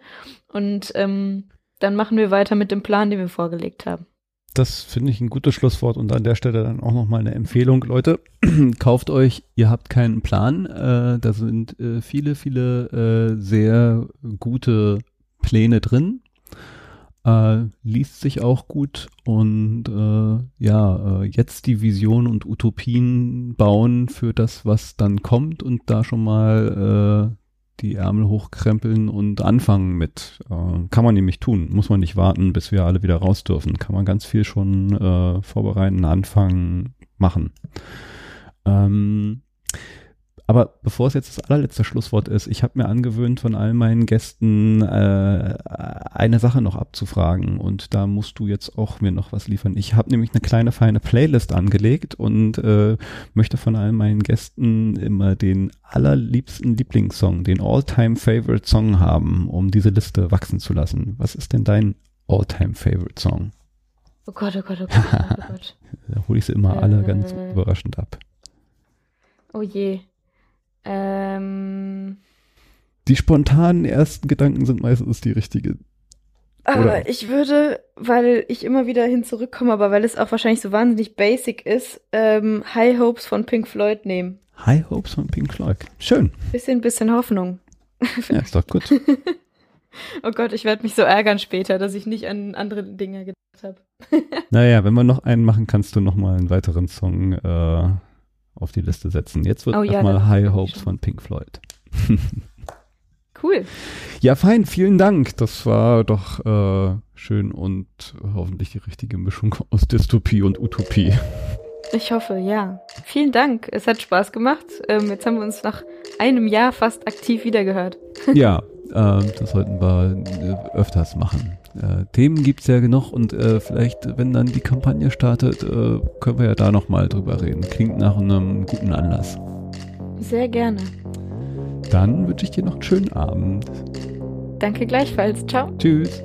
Und ähm, dann machen wir weiter mit dem Plan, den wir vorgelegt haben. Das finde ich ein gutes Schlusswort und an der Stelle dann auch nochmal eine Empfehlung. Leute, kauft euch, ihr habt keinen Plan. Äh, da sind äh, viele, viele äh, sehr gute Pläne drin. Äh, liest sich auch gut und äh, ja, äh, jetzt die Vision und Utopien bauen für das, was dann kommt und da schon mal äh, die Ärmel hochkrempeln und anfangen mit. Äh, kann man nämlich tun, muss man nicht warten, bis wir alle wieder raus dürfen. Kann man ganz viel schon äh, vorbereiten, anfangen, machen. Ähm, aber bevor es jetzt das allerletzte Schlusswort ist, ich habe mir angewöhnt, von all meinen Gästen äh, eine Sache noch abzufragen und da musst du jetzt auch mir noch was liefern. Ich habe nämlich eine kleine feine Playlist angelegt und äh, möchte von all meinen Gästen immer den allerliebsten Lieblingssong, den All-Time Favorite Song haben, um diese Liste wachsen zu lassen. Was ist denn dein All-Time Favorite Song? Oh Gott, oh Gott, oh Gott, oh Gott. da hole ich sie immer alle ganz äh. überraschend ab. Oh je. Ähm. Die spontanen ersten Gedanken sind meistens die richtige. Äh, ich würde, weil ich immer wieder hin zurückkomme, aber weil es auch wahrscheinlich so wahnsinnig basic ist, ähm, High Hopes von Pink Floyd nehmen. High Hopes von Pink Floyd. Schön. Bisschen, bisschen Hoffnung. Ja, ist doch gut. oh Gott, ich werde mich so ärgern später, dass ich nicht an andere Dinge gedacht habe. naja, wenn wir noch einen machen, kannst du noch mal einen weiteren Song äh, auf die Liste setzen. Jetzt wird Oh ja, erstmal das High Hopes schon. von Pink Floyd. Cool. Ja, fein, vielen Dank. Das war doch äh, schön und hoffentlich die richtige Mischung aus Dystopie und Utopie. Ich hoffe, ja. Vielen Dank. Es hat Spaß gemacht. Ähm, jetzt haben wir uns nach einem Jahr fast aktiv wiedergehört. Ja, äh, das sollten wir äh, öfters machen. Äh, Themen gibt es ja genug und äh, vielleicht, wenn dann die Kampagne startet, äh, können wir ja da nochmal drüber reden. Klingt nach einem guten Anlass. Sehr gerne. Dann wünsche ich dir noch einen schönen Abend. Danke gleichfalls. Ciao. Tschüss.